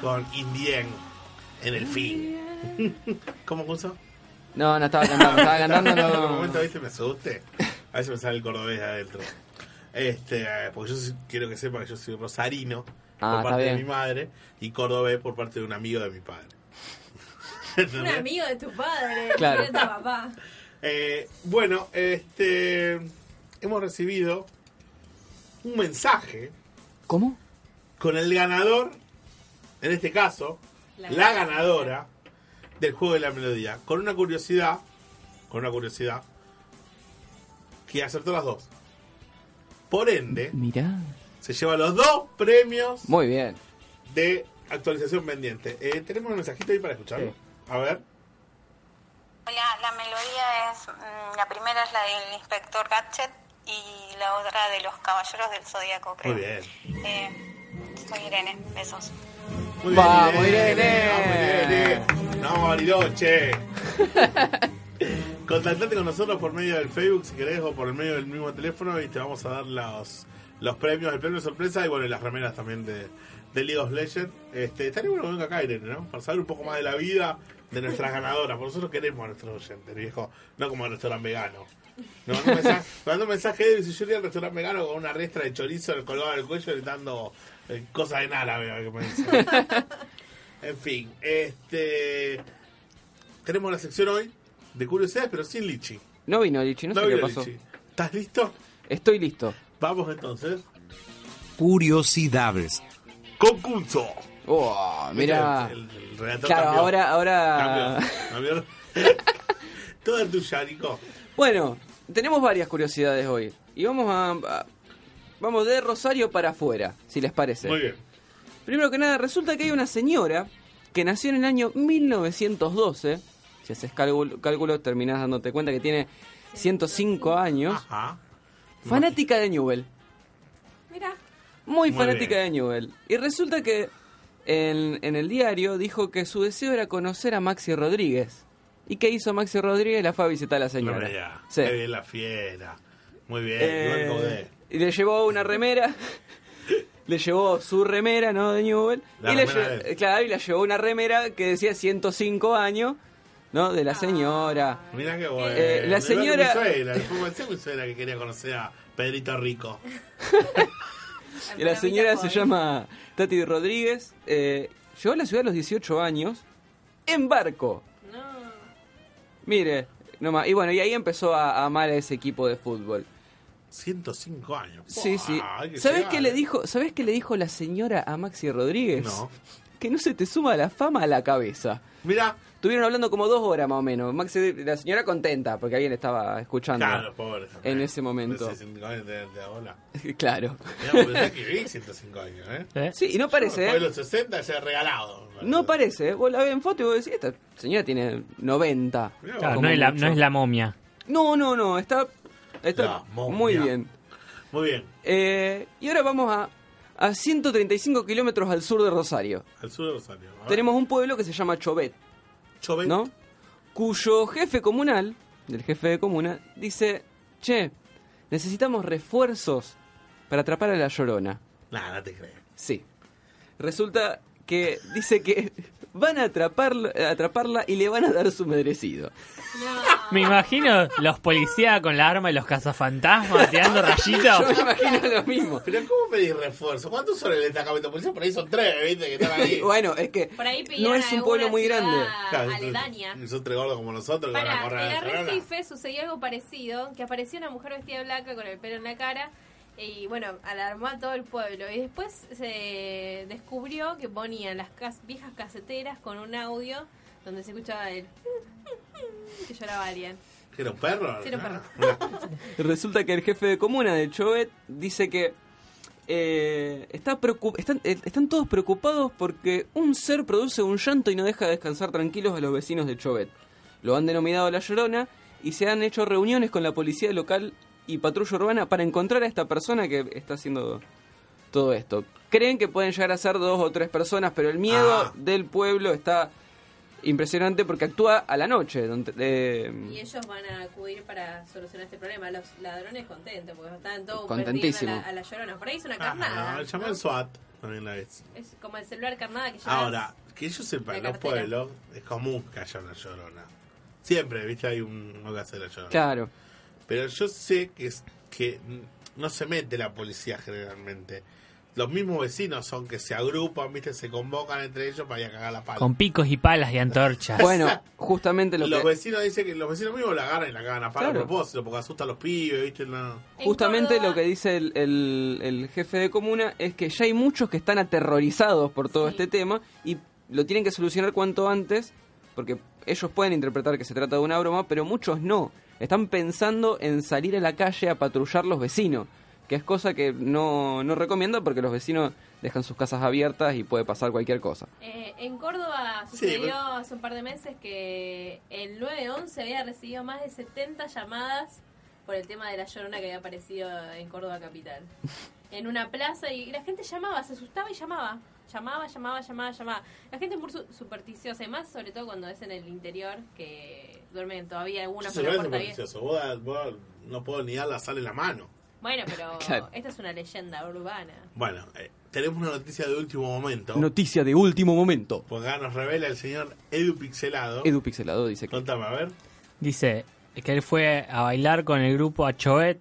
Con In the End. En el fin. ¿Cómo puso? No, no estaba cantando, estaba cantando, En un momento, ¿viste? Me asusté. A veces me sale el cordobés de adentro. Este, eh, porque yo quiero que sepa que yo soy rosarino Ah, por está parte de mi madre y cordobés por parte de un amigo de mi padre. Un amigo de tu padre, Claro. de tu papá. Eh, bueno, este hemos recibido un mensaje ¿Cómo? con el ganador, en este caso, La la, ganadora. del juego de la melodía, con una curiosidad, con una curiosidad, que acertó las dos. Por ende, Mirá. se lleva los dos premios Muy bien. de actualización pendiente. Eh, Tenemos un mensajito ahí para escucharlo. Sí. A ver. Hola, la melodía es, mm, la primera es la del inspector Gadget y la otra de los caballeros del Zodíaco, creo. Muy bien. Eh, soy Irene, besos. Muy Vamos, bien, Irene. Vamos, Irene. No, Bariloche. Contactate con nosotros por medio del Facebook si querés o por el medio del mismo teléfono y te vamos a dar los, los premios, el premio sorpresa y bueno, y las remeras también de, de League of Legends. Este, estaría bueno que venga acá Irene, ¿no? Para saber un poco más de la vida de nuestras ganadoras. Por nosotros queremos a nuestros oyentes, viejo. No como el restaurante vegano. Mandó un mensaje, me mandó un mensaje de si yo iría al restaurante vegano con una restra de chorizo colgado del cuello gritando eh, cosas de nada, veo que me dice. En fin, este tenemos la sección hoy de curiosidades, pero sin Lichi. No vino Lichi, no, sé vino qué pasó. Lichi. ¿Estás listo? Estoy listo. Vamos entonces. Curiosidades. Concurso. Oh, mira. El, el redactor Claro, cambió. ahora, ahora. Cambió, cambió. Toda tuya, Nico. Bueno, tenemos varias curiosidades hoy. Y vamos a, a- Vamos de Rosario para afuera, si les parece. Muy bien. Primero que nada, resulta que hay una señora que nació en el año 1912. Si haces cálculo, cálculo terminás dándote cuenta que tiene 105 años. Ajá. Fanática de Newell. Mira, Muy, Muy fanática bien. de Newell. Y resulta que en, en el diario dijo que su deseo era conocer a Maxi Rodríguez. ¿Y qué hizo Maxi Rodríguez? La fue a visitar a la señora. Sí. Qué bien la fiera. Muy bien. Eh. Y le llevó una remera. le llevó su remera, ¿no? De Newell. La y le remera lle- de él. claro, y le llevó una remera que decía 105 años, ¿no? De la señora. Mirá qué bueno. Eh, la señora- que quería conocer a Pedrito Rico. Y la señora se llama Tati Rodríguez. eh, llegó a la ciudad a los 18 años en barco. No. Mire, nomás. Y bueno, y ahí empezó a, a amar a ese equipo de fútbol. 105 años. Sí, sí. que ¿Sabés llegar, qué le eh. dijo? ¿Sabés qué le dijo la señora a Maxi Rodríguez? No. Que no se te suma la fama a la cabeza. Mira, Estuvieron hablando como dos horas más o menos. Maxi, la señora contenta porque alguien estaba escuchando. claro, pobre. En ese momento. De 65 años de, de bola. claro. Mirá, pensé que viví 105 años, ¿eh? ¿Eh? Sí, y no parece, Después de los 60 ya regalado. No parece. Vos la ves en foto y vos decís, esta señora tiene 90. Mirá, Claro, como no es, la, mucho. no es la momia. No, no, no, está, está La muy bien. Muy bien. Eh, y ahora vamos a, a 135 kilómetros al sur de Rosario. Al sur de Rosario. A ver. Tenemos un pueblo que se llama Chovet, Chovet. ¿no? Cuyo jefe comunal, del jefe de comuna, dice, che, necesitamos refuerzos para atrapar a la llorona. Nah, no te creo. Sí. Resulta que dice que van a atraparla, a atraparla y le van a dar su merecido. Me imagino los policías con la arma y los cazafantasmas tirando Yo rayitos. me imagino lo mismo. Pero ¿cómo pedís refuerzo? ¿Cuántos son el destacamento policial? Por ahí son tres, ¿viste? Que están ahí. Bueno, es que Por ahí no es un pueblo muy grande. Claro, aledaña. Son tres gordos como nosotros que van a Para, en la Recife sucedió algo parecido, que apareció una mujer vestida de blanca con el pelo en la cara y bueno, alarmó a todo el pueblo. Y después se descubrió que ponían las cas- viejas caseteras con un audio donde se escuchaba el que lloraba alguien. ¿Que era un perro? Sí, era un perro. Resulta que el jefe de comuna de Chovet dice que eh, está preocup- están, eh, están todos preocupados porque un ser produce un llanto y no deja descansar tranquilos a los vecinos de Chovet. Lo han denominado La Llorona y se han hecho reuniones con la policía local y patrulla urbana para encontrar a esta persona que está haciendo todo esto. Creen que pueden llegar a ser dos o tres personas, pero el miedo Ah. del pueblo está impresionante porque actúa a la noche. donde- eh, Y ellos van a acudir para solucionar este problema. Los ladrones contentos, porque están todos Contentísimo. persiguiendo a la, a la llorona. Por ahí es una Ah, carnada. no, llamó el SWAT también la vez. Es como el celular carnada que ya Ahora, que yo sepa, La en los pueblos es común que haya una llorona. Siempre, viste, hay un no que hacer la llorona. claro. Pero yo sé que es que no se mete la policía generalmente. Los mismos vecinos son que se agrupan, viste, se convocan entre ellos para ir a cagar la pala. Con picos y palas y antorchas. Bueno, justamente lo los que... vecinos dicen que los vecinos mismos la agarran y la cagan a pala Claro. a propósito, porque asusta a los pibes, viste, no. En Justamente lo que dice el, el- el jefe de comuna es que ya hay muchos que están aterrorizados por todo Sí. este tema y lo tienen que solucionar cuanto antes porque ellos pueden interpretar que se trata de una broma, pero muchos no. Están pensando en salir a la calle a patrullar los vecinos, que es cosa que no, no recomiendo porque los vecinos dejan sus casas abiertas y puede pasar cualquier cosa. Eh, en Córdoba Sí, sucedió pero- hace un par de meses que el 911 había recibido más de 70 llamadas por el tema de la llorona que había aparecido en Córdoba capital. En una plaza y la gente llamaba, se asustaba y llamaba. Llamaba, llamaba, llamaba, llamaba. La gente es muy su- supersticiosa y más sobre todo cuando es en el interior que duermen todavía algunos Eso con la puerta. Vos, vos no puedo ni dar la sal en la mano. Bueno, pero Claro. esta es una leyenda urbana. Bueno, eh, tenemos una noticia de último momento. Noticia de último momento. Porque acá nos revela el señor Edu Pixelado. Edu Pixelado dice que... Contame, a ver. Dice que él fue a bailar con el grupo Achoet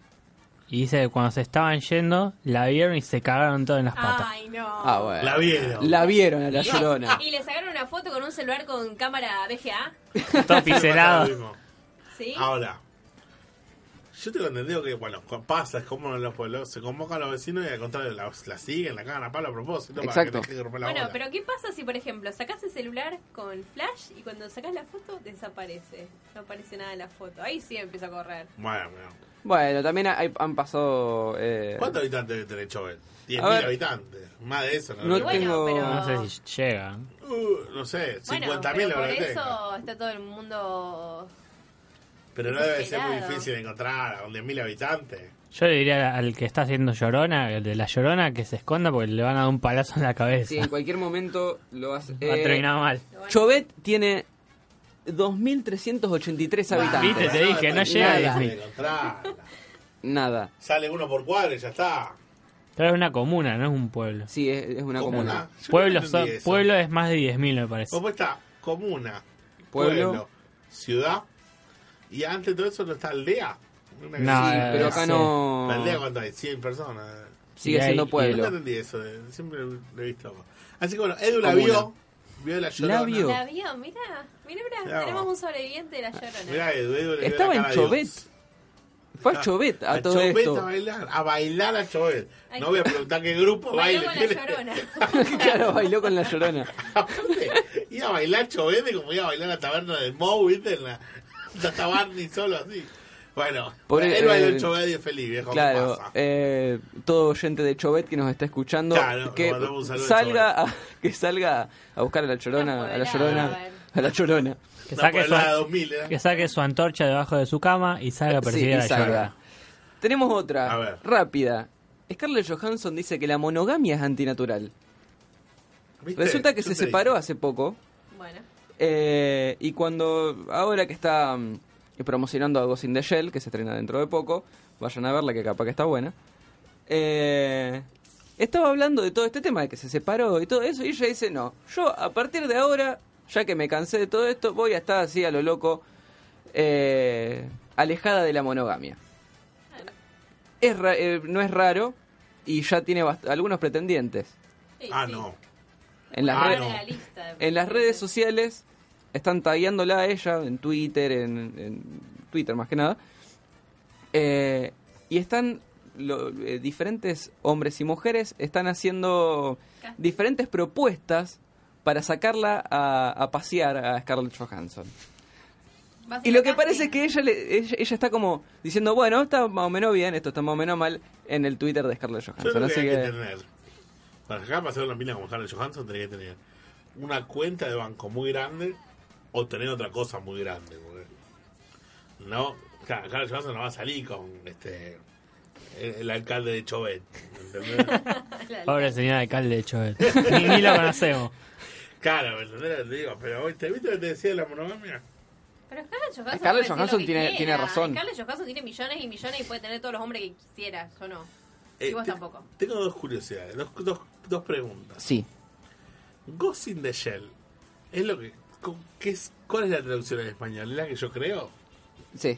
y dice que cuando se estaban yendo la vieron y se cagaron todo en las patas. Ay, no. Ah, bueno. La vieron. La vieron a la llorona. Y le sacaron una foto con un celular con cámara VGA. Todo pixelado. ¿Sí? Ahora, yo tengo entendido que, bueno, pasa, es como en los pueblos, se convocan a los vecinos y al contrario, la, la siguen, la cagan a palo a propósito. Exacto. Para que romper la Bueno, bola. pero ¿qué pasa si, por ejemplo, sacás el celular con flash y cuando sacás la foto desaparece? No aparece nada en la foto. Ahí sí empieza a correr. Bueno, bueno. Bueno, también hay- han pasado... eh, ¿Cuántos habitantes debe tener Chovel? A 10.000 ver. habitantes. Más de eso, ¿no? No tengo- pero... No sé si llega. Uh, no sé, Bueno, 50.000 pero la por que eso está todo el mundo... Pero no debe ser muy difícil encontrar a 10.000 habitantes. Yo le diría al que está haciendo llorona, el de la llorona, que se esconda porque le van a dar un palazo en la cabeza. Sí, en cualquier momento lo hace. Eh, terminar mal. Chovet tiene 2.383 habitantes. Viste, te dije, no llega a Nada. 10.000. encontrarla. Nada. Sale uno por cuadro y ya está. Pero es una comuna, no es un pueblo. Sí, es, es una Comuna. no Pueblo, son- pueblo es más de 10.000 me parece. ¿Cómo está? Comuna, Pueblo. pueblo, ciudad. Y antes de todo eso no está aldea. Una No, Sí, pero acá sí. no. ¿La aldea cuánto hay? 100 personas. Sigue Y hay- siendo Nunca pueblo. entendí eso, eh, siempre lo he visto. Así que bueno, Edu la vio, vio la llorona. La vio. La vio, mira, mira, mira, Mirá tenemos un sobreviviente de la llorona. Mirá, Edu, Edu le Estaba en a. Dios. Fue a Chovet a, A todo Chovet esto. a bailar, a bailar a Chovet. Ay, No voy a preguntar qué grupo Bailó baila. con la llorona. claro, bailó con la llorona. iba a bailar Chovete como iba a bailar la taberna del Mou, ¿viste? En la, la tabarni solo así. Bueno, Por él el- el eh, Chovete y es feliz, viejo. ¿qué Claro, pasa? eh, todo oyente de Chovet que nos está escuchando, Claro, que salga a, que salga a buscar a la llorona, No, a la ya, llorona, a la llorona. Que saque, por su, la de 2000, ¿eh? que saque su antorcha debajo de su cama y salga a perseguir la salga. llorona. Tenemos otra, A ver. rápida. Scarlett Johansson dice que la monogamia es antinatural. ¿Viste? Resulta que Yo se separó dije. hace poco Bueno, eh, y cuando ahora que está mm, promocionando a Ghost in the Shell, que se estrena dentro de poco, vayan a verla que capaz que está buena. eh, estaba hablando de todo este tema de que se separó y todo eso y ella dice, "No, yo a partir de ahora, ya que me cansé de todo esto, voy a estar así a lo loco eh, alejada de la monogamia." Es ra- eh, no es raro y ya tiene algunos pretendientes. sí, Ah, sí. no. En las, Ah, redes- no. en las redes sociales están tagueándola a ella, en Twitter, en, en Twitter más que nada. Eh, y están lo- eh, diferentes hombres y mujeres están haciendo diferentes propuestas para sacarla a, a pasear a Scarlett Johansson. Y lo que parece es que ella, le- ella, ella está como diciendo, bueno, está más o menos bien, esto está más o menos mal en el Twitter de Scarlett Johansson. Así que que, tener. Para acá pasar una mina como Scarlett Johansson, tenés que tener una cuenta de banco muy grande o tener otra cosa muy grande. porque no, claro, Scarlett Johansson no va a salir con este el, el alcalde de Chovet. ¿entendés? Pobre señor alcalde de Chovet. ni, ni lo conocemos. claro, ¿me entendés? te digo, pero ¿viste, ¿viste lo que te decía de la monogamia? Pero Scarlett Johansson, Scarlett Johansson tiene- tiene razón. Scarlett Johansson tiene millones y millones y puede tener todos los hombres que quisiera, yo no. Eh, y vos te- tampoco. Tengo dos curiosidades, dos, dos, dos preguntas. sí. Ghost in the Shell, ¿es lo que, qué es, ¿cuál es la traducción en español? ¿Es la que yo creo? Sí.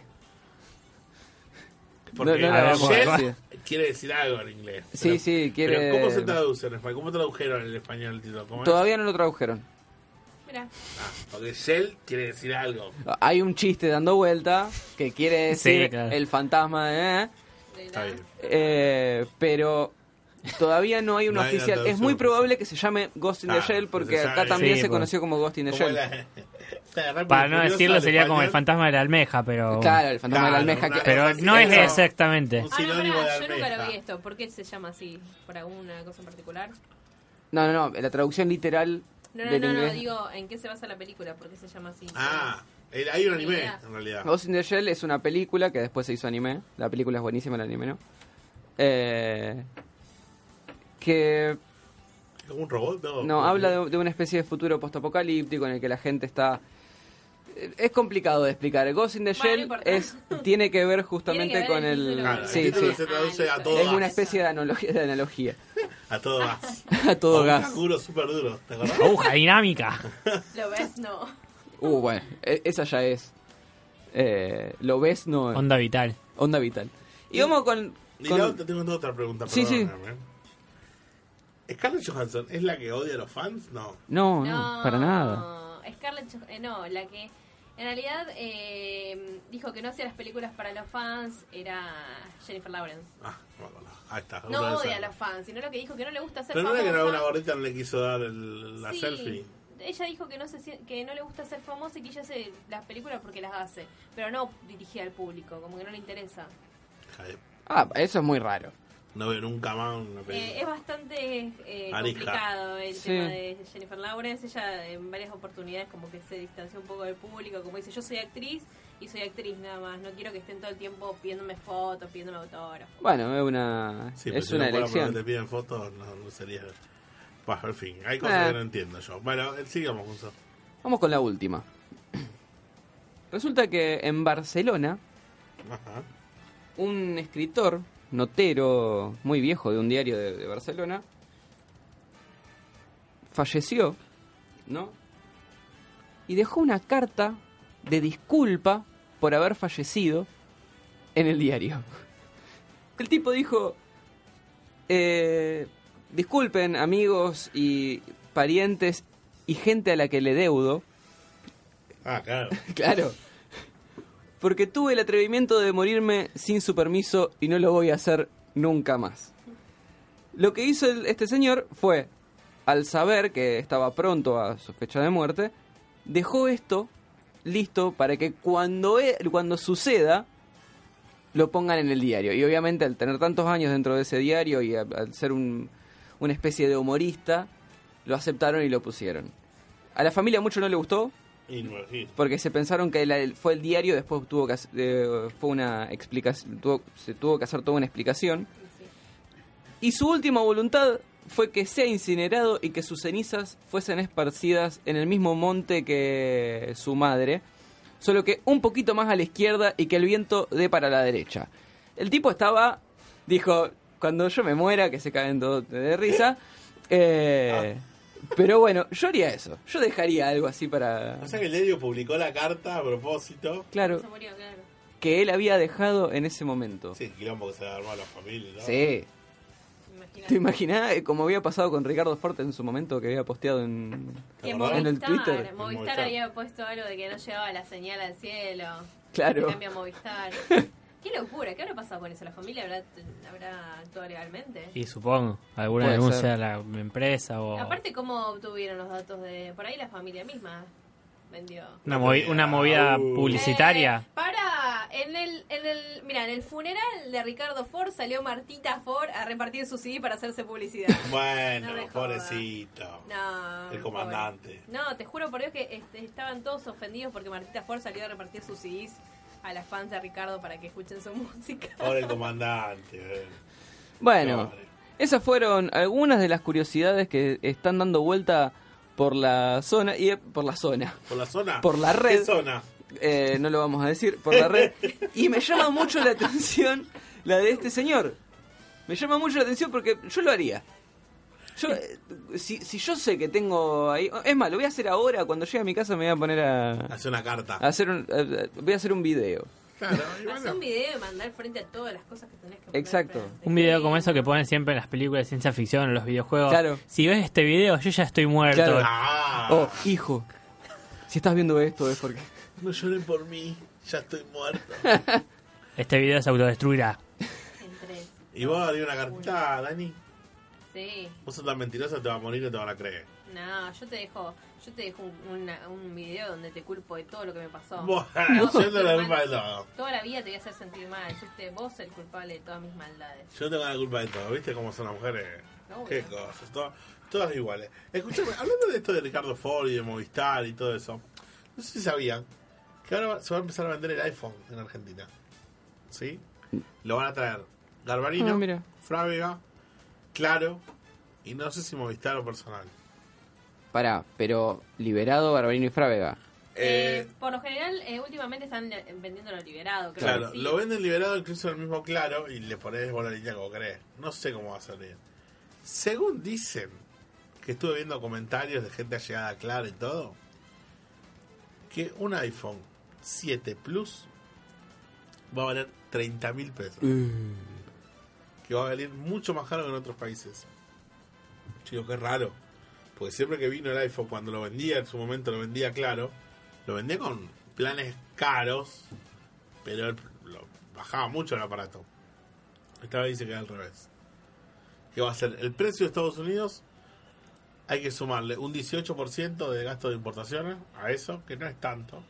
Porque No, quiere decir algo en inglés. Sí, Pero- sí, quiere- Pero ¿cómo se traduce en español? ¿Cómo tradujeron en español el título? ¿Cómo es? Todavía no lo tradujeron. Mira, Ah, porque Shell quiere decir algo. Hay un chiste dando vuelta que quiere decir Sí, claro. el fantasma de... de Está la- bien. Eh, pero todavía no hay una No hay una oficial. es muy probable que se llame Ghost in the Shell porque acá también Sí, se pues. conoció como Ghost in the Shell. la- la Rápido Para no decirlo sería como el fantasma de la almeja, pero... Claro, el fantasma Claro, de la almeja. una- que- Pero no es eso- exactamente. Un Ah, no, pará, yo nunca lo vi esto. ¿Por qué se llama así? ¿Por alguna cosa en particular? No, no, no. La traducción literal No, no, del no, no, digo, ¿en qué se basa la película? ¿Por qué se llama así? Ah, hay un Ni anime, en realidad. Ghost in the Shell es una película que después se hizo anime. La película es buenísima, el anime no. Eh, que ¿Como un robot? No, No, habla de, de una especie de futuro postapocalíptico en el que la gente está Es complicado de explicar. Ghost in the Shell es, tiene que ver justamente Tiene que ver con el sí, se traduce a todo Es gas. una especie de analogía. De analogía. A todo gas. A todo A un gas. canguro súper duro, ¿te acordás? Aguja dinámica. Lo ves, no. Uh, bueno, e- esa ya es. Eh, lo ves, no. Onda vital. Onda vital. Y vamos con. Y con- luego te tengo otra pregunta, Sí, sí. ¿Scarlett Johansson es la que odia a los fans? No. No, no, para nada. No, Scarlett eh, no, la que en realidad eh, dijo que no hacía las películas para los fans era Jennifer Lawrence. Ah, no me acuerdo. Ahí está. No odia a los fans, sino lo que dijo que no le gusta ser Pero no era que famosa. una gordita no le quiso dar el- la Sí, selfie. Ella dijo que no se que no le gusta ser famosa y que ella hace las películas porque las hace, pero no dirigida al público, como que no le interesa. Ah, eso es muy raro. No veo nunca más una Eh, película. es bastante eh, complicado el Sí. tema de Jennifer Lawrence. Ella en varias oportunidades como que se distanció un poco del público, como dice, yo soy actriz y soy actriz nada más. No quiero que estén todo el tiempo pidiéndome fotos, pidiéndome autógrafos. Bueno, es una, Sí, pero es si una no elección. te piden fotos, no, no sería. Bah, en fin, hay cosas Ah. que no entiendo yo. Bueno, eh, sigamos, Gonzo. Vamos con la última. Resulta que en Barcelona, Ajá. un escritor, notero muy viejo de un diario de, de Barcelona, falleció, ¿no? Y dejó una carta de disculpa por haber fallecido en el diario. El tipo dijo, eh, disculpen amigos y parientes y gente a la que le deudo, Ah, claro. Claro. Porque tuve el atrevimiento de morirme sin su permiso y no lo voy a hacer nunca más. Lo que hizo este señor fue, al saber que estaba pronto a su fecha de muerte, dejó esto listo para que cuando, e- cuando suceda lo pongan en el diario. Y obviamente al tener tantos años dentro de ese diario y al ser un- una especie de humorista, lo aceptaron y lo pusieron. A la familia mucho no le gustó, Y no, sí. porque se pensaron que la- fue el diario, después tuvo que eh, fue una explicación, tuvo- se tuvo que hacer toda una explicación. Y su última voluntad fue que sea incinerado y que sus cenizas fuesen esparcidas en el mismo monte que su madre, solo que un poquito más a la izquierda y que el viento dé para la derecha. El tipo estaba, dijo, cuando yo me muera, que se caen todos de risa, eh, pero bueno, yo haría eso, yo dejaría algo así para... O sea que el diario publicó la carta a propósito. Claro, Se murió, claro. que él había dejado en ese momento. Sí, el quilombo que se armó a la familia. ¿no? Sí. Imagínate. ¿Te imaginas eh, como había pasado con Ricardo Forte en su momento que había posteado en... ¿Te Que? En el Movistar, Twitter. Movistar Movistar. había puesto algo de que no llegaba la señal al cielo. Claro. Se cambia Movistar. Qué locura, ¿qué habrá pasado con eso? ¿La familia habrá, habrá actuado legalmente? Y supongo, alguna Puede denuncia ser. a la empresa o Aparte, ¿cómo obtuvieron los datos de...? Por ahí la familia misma vendió. una, movi- una movida Uh. publicitaria. Eh, para, en el, en el, mira, en el funeral de Ricardo Ford salió Martita Ford a repartir su CD para hacerse publicidad. Bueno, No me pobrecito. No, El comandante. pobre. No, te juro por Dios que este, estaban todos ofendidos porque Martita Ford salió a repartir sus CDs a las fans de Ricardo para que escuchen su música. Pobre el comandante. eh. Bueno, esas fueron algunas de las curiosidades que están dando vuelta por la zona y eh, por la zona. ¿Por la zona? Por la red. ¿Qué zona? Eh, no lo vamos a decir, por la red. Y me llama mucho la atención la de este señor. Me llama mucho la atención porque yo lo haría. Yo, eh, si, si yo sé que tengo ahí... Es más, lo voy a hacer ahora, cuando llegue a mi casa me voy a poner a, Hace una carta. a hacer un, a- a- voy a hacer un video. Claro, y Haz bueno. un video y mandar frente a todas las cosas que tenés que poner Exacto. frente. Un video como eso que ponen siempre en las películas de ciencia ficción o los videojuegos. Claro. Si ves este video, yo ya estoy muerto. Claro. Ah, Oh, hijo, si estás viendo esto es porque... no lloren por mí, ya estoy muerto. Este video se autodestruirá. En tres. ¿Y vos harías una cartita, Dani? Sí. Vos sos tan mentirosa, te va a morir y no te van a creer. No, yo te dejo, yo te dejo un, una- un video donde te culpo de todo lo que me pasó. Bueno, No, yo te la mal- culpa de todo. Toda la vida te voy a hacer sentir mal. Fuiste vos el culpable de todas mis maldades. Yo tengo la culpa de todo, ¿viste cómo son las mujeres? Obvio. Qué cosas, to- todas iguales. Escuchame, hablando de esto de Ricardo Ford y de Movistar y todo eso, no sé si sabían que ahora se va a empezar a vender el iPhone en Argentina. ¿Sí? Lo van a traer Garbarino, Ah, mira. Frávega, Claro y no sé si Movistar o personal. Pará, pero liberado Barbarino y Frávega. Eh, Eh, por lo general, eh, últimamente están eh, vendiendo lo liberado. Creo claro, que sí. lo venden liberado incluso en el mismo claro y le pones vos la línea como querés. No sé cómo va a salir. Según dicen, que estuve viendo comentarios de gente allegada a Claro y todo, que un iPhone 7 Plus va a valer 30 mil pesos. Que va a valer mucho más caro que en otros países. Chico, qué raro. Porque siempre que vino el iPhone, cuando lo vendía, en su momento lo vendía claro, lo vendía con planes caros, pero él lo bajaba mucho el aparato. Esta vez dice que es al revés. Que va a ser el precio de Estados Unidos, hay que sumarle un 18% de gasto de importaciones a eso, que no es tanto.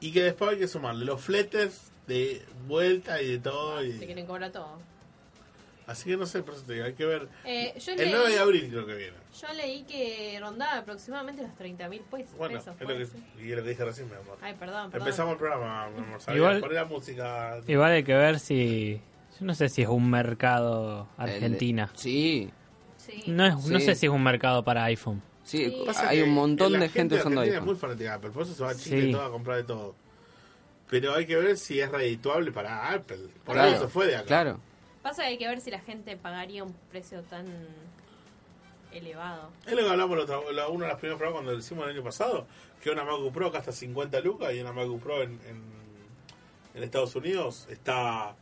Y que después hay que sumarle los fletes de vuelta y de todo. Y... Te quieren cobrar todo. Así que no sé, por eso te digo, hay que ver. Eh, yo el leí- 9 de abril creo que viene. Yo leí que rondaba aproximadamente los 30 mil pesos. Bueno, pesos, es lo que, y lo que dije recién, mi amor. Ay, perdón, perdón. Empezamos el programa, mi amor. Igual- Poné la música. Igual hay que ver si. Yo no sé si es un mercado Argentina. Sí. Sí. No, es, no sé si es un mercado para iPhone. Sí, hay un montón de gente usando argentina iPhone. es muy fanática Apple, por eso se va a Chile Sí. y todo a comprar de todo. Pero hay que ver si es redituable para Apple. Por Claro, algo se fue de acá. Claro. Pasa que hay que ver si la gente pagaría un precio tan elevado. Es lo que hablamos la otra- la- uno de las primeras pruebas cuando lo hicimos el año pasado, que una MacBook Pro gasta 50 lucas y una MacBook Pro en, en, en Estados Unidos está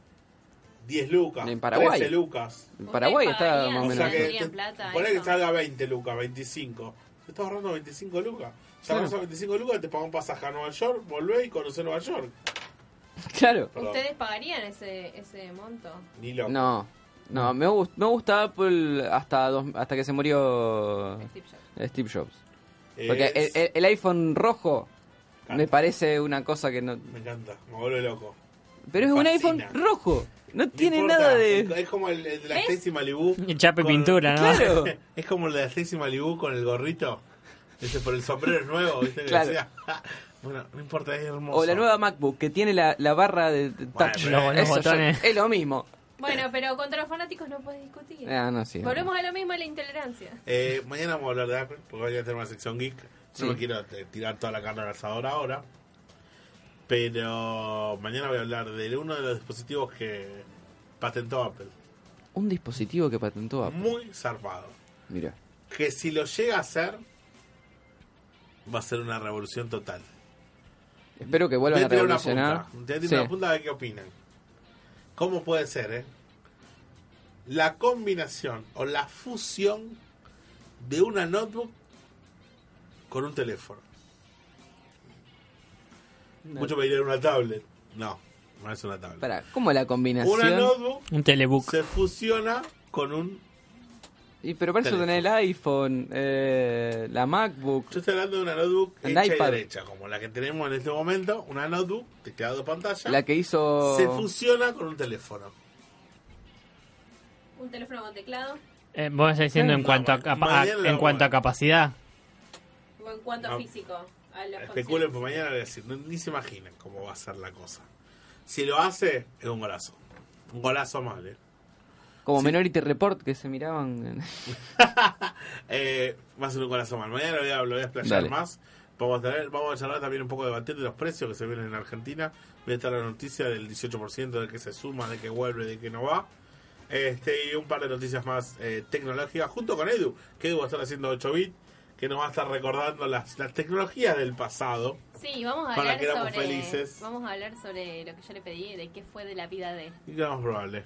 10 lucas, En Paraguay. 13 lucas. En Paraguay está más o O menos. sea que te- plata, que salga 20 lucas, 25. Te estás ahorrando 25 lucas. Ya Claro. con esos 25 lucas te pagas un pasaje a Nueva York, volvés y conocés Nueva York. Claro. Perdón. ¿Ustedes pagarían ese, ese monto? Ni loco. No. No, me, gust- me gusta Apple hasta, dos- hasta que se murió Steve Jobs. Steve Jobs. Porque el, Es- el- el iPhone rojo me parece una cosa que no... Me encanta, me vuelve loco. Pero es un iPhone rojo. No No tiene importa, nada de... Es como el, el de la. Stacy Malibu. El chape con- pintura, ¿no? Claro. Es como el de la Stacy Malibu con el gorrito. Ese por el sombrero es nuevo, ¿viste? Que Claro. decía, bueno, no importa, es hermoso. O la nueva MacBook que tiene la, la barra de, Bueno, touch. Eso botones. es lo mismo. Bueno, pero contra los fanáticos no puedes discutir. Ah, no, sí. Volvemos a lo mismo, a la intolerancia. Eh, mañana vamos a hablar de Apple, porque voy a tener una sección geek. Sí. No me quiero eh, tirar toda la carne al asador ahora. Pero mañana voy a hablar de uno de los dispositivos que patentó Apple. Un dispositivo que patentó Apple. Muy zarpado. Mira. Que si lo llega a hacer, va a ser una revolución total. Espero que vuelvan a tirar una revolucionar. punta. Sí. una punta a ver qué opinan. ¿Cómo puede ser, eh? La combinación o la fusión de una notebook con un teléfono. Mucho me dirían una tablet. No, no es una tablet. Pará, ¿cómo la combinación? Una notebook Un telebook. se fusiona con un... Y, pero para eso tenés el iPhone, eh, la MacBook. Yo estoy hablando de una notebook El hecha iPad. y derecha, como la que tenemos en este momento. Una notebook, teclado de pantalla. La que hizo... Se fusiona con un teléfono. Un teléfono con teclado. Eh, vos estás diciendo en No, cuanto a, a- en cuanto a a capacidad. O en cuanto No. físico. A Especulen, funciones. pues mañana voy a decir, no- ni se imaginan cómo va a ser la cosa. Si lo hace, es un golazo. Un golazo mal, ¿eh? Como Sí. Minority Report que se miraban. en- Eh, ser un golazo mal. Mañana lo voy a, lo voy a explayar Dale. más. Vamos a, tener, vamos a charlar también un poco de debatir de los precios que se vienen en Argentina. Voy a estar la noticia del 18% de que se suma, de que vuelve, de que no va. Este, y un par de noticias más eh, tecnológicas junto con Edu, que Edu va a estar haciendo 8 bits, que nos va a estar recordando las, las tecnologías del pasado. Sí, vamos a la hablar que sobre. felices. Vamos a hablar sobre lo que yo le pedí, de qué fue de la vida de. Y lo más probable.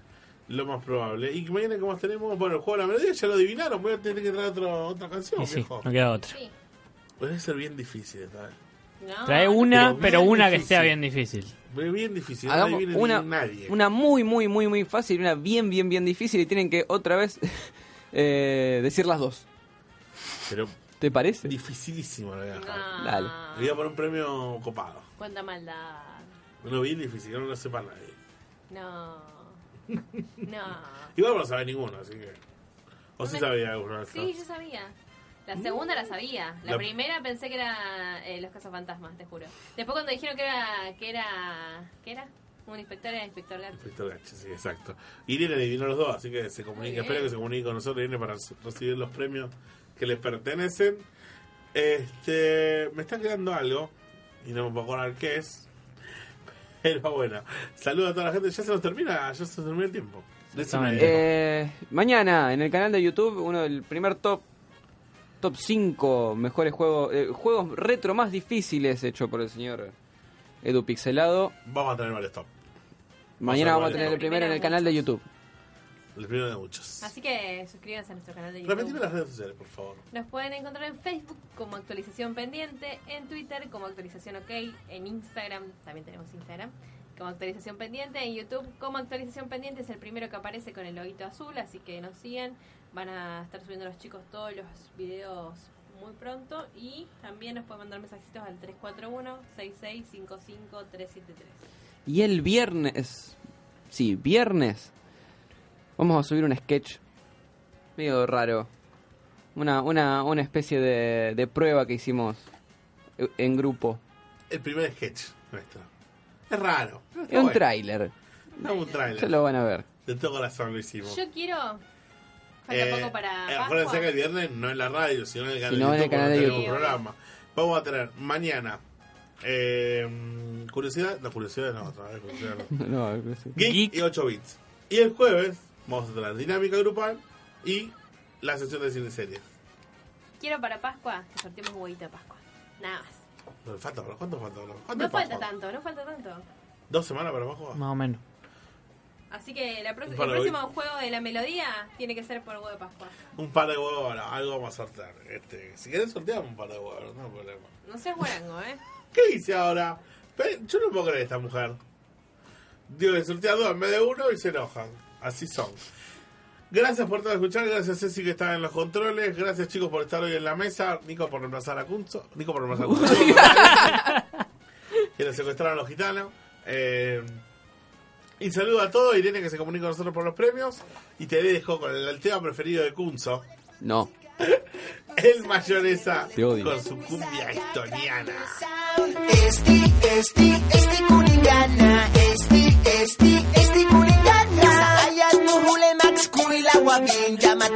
Lo más probable. Y mañana, como tenemos, bueno, el juego de la melodía ya lo adivinaron. Voy a tener que traer otro, otra canción, sí, viejo. no queda otra. Sí. Puede ser bien difícil esta vez. No, Trae no una, pero una que sea bien difícil. Bien, bien difícil. No Hagamos adivine una, nadie. una muy, muy, muy, muy fácil una bien, bien, bien difícil y tienen que otra vez eh, decir las dos. Pero ¿Te parece? dificilísimo lo voy a dejar. No. Dale. Le voy a poner un premio copado. Cuánta maldad. Uno bien difícil, que no lo sepa nadie. No. No. Igual no sabe ninguno, así que. O sí me- sabía alguno de Sí, yo sabía. La segunda la sabía. La, La- primera pensé que era eh, Los Cazafantasmas, te juro. Después cuando dijeron que era... que era... ¿Qué era? Un inspector era inspector Gato. Víctor Gache, sí, exacto. Irene adivinó los dos, así que se bien. espero que se comunique con nosotros, Irene, para recibir los premios que les pertenecen. Este, me está quedando algo y no me puedo acordar qué es. Pero bueno, saludo a toda la gente. Ya se nos termina, ya se nos termina el tiempo. Eh, mañana en el canal de YouTube, uno del primer top top 5 mejores juegos eh, juegos retro más difíciles hecho por el señor Edu Pixelado. Vamos a tener varios top. Mañana Vamos a vamos a tener el primero en el canal de YouTube. El primero de muchos. Así que suscríbanse a nuestro canal de YouTube. Repetime las redes sociales, por favor. Nos pueden encontrar en Facebook como actualización pendiente, en Twitter como actualización ok, en Instagram, también tenemos Instagram, como actualización pendiente, en YouTube como actualización pendiente es el primero que aparece con el loguito azul, así que nos sigan, van a estar subiendo los chicos todos los videos muy pronto y también nos pueden mandar mensajitos al 341-6655-373. Y el viernes, sí, viernes, vamos a subir un sketch medio raro. Una, una, una especie de, de prueba que hicimos eh, en grupo. El primer sketch nuestro. Es raro. pero está Es un bueno. tráiler. No, un tráiler. Ya lo van a ver. De todo corazón lo hicimos. Yo quiero... Falta Eh, poco para eh, Pascua. acuérdense que el viernes no en la radio, sino en el canal Sino en el YouTube. canal de YouTube. programa. Vamos a tener mañana. Eh, curiosidad, no, curiosidad no, otra vez, curiosidad no. No, no sé. Geek, y 8 bits. Y el jueves vamos a tener dinámica grupal y la sesión de cine series. Quiero para Pascua que sorteemos un huevito de Pascua. Nada más. No, falta. ¿Cuánto falta, bro? ¿Cuánto No falta tanto, no falta tanto. ¿Dos semanas para Pascua? Más o menos. Así que la el próximo juego de la melodía tiene que ser por huevo de Pascua. Un par de huevos, bueno, algo vamos a sortear. Este, si querés sorteamos un par de huevos, no hay problema. No seas guarango, ¿eh? ¿Qué hice ahora? Yo no puedo creer esta mujer. Digo que sortea dos en vez de uno y se enojan. Así son. Gracias por todo escuchar, gracias Ceci que está en los controles, gracias chicos por estar hoy en la mesa, Nico por reemplazar a Kunzo, Nico por reemplazar a Kunzo, que lo secuestraron los gitanos. Eh, y saludo a todos, Irene que se comunica con nosotros por los premios, y te dejo con el, el tema preferido de Kunzo, No. el mayonesa Te odio. con su cumbia estoniana. Esti, esti, esti. Esti, esti, esti Ayat muhule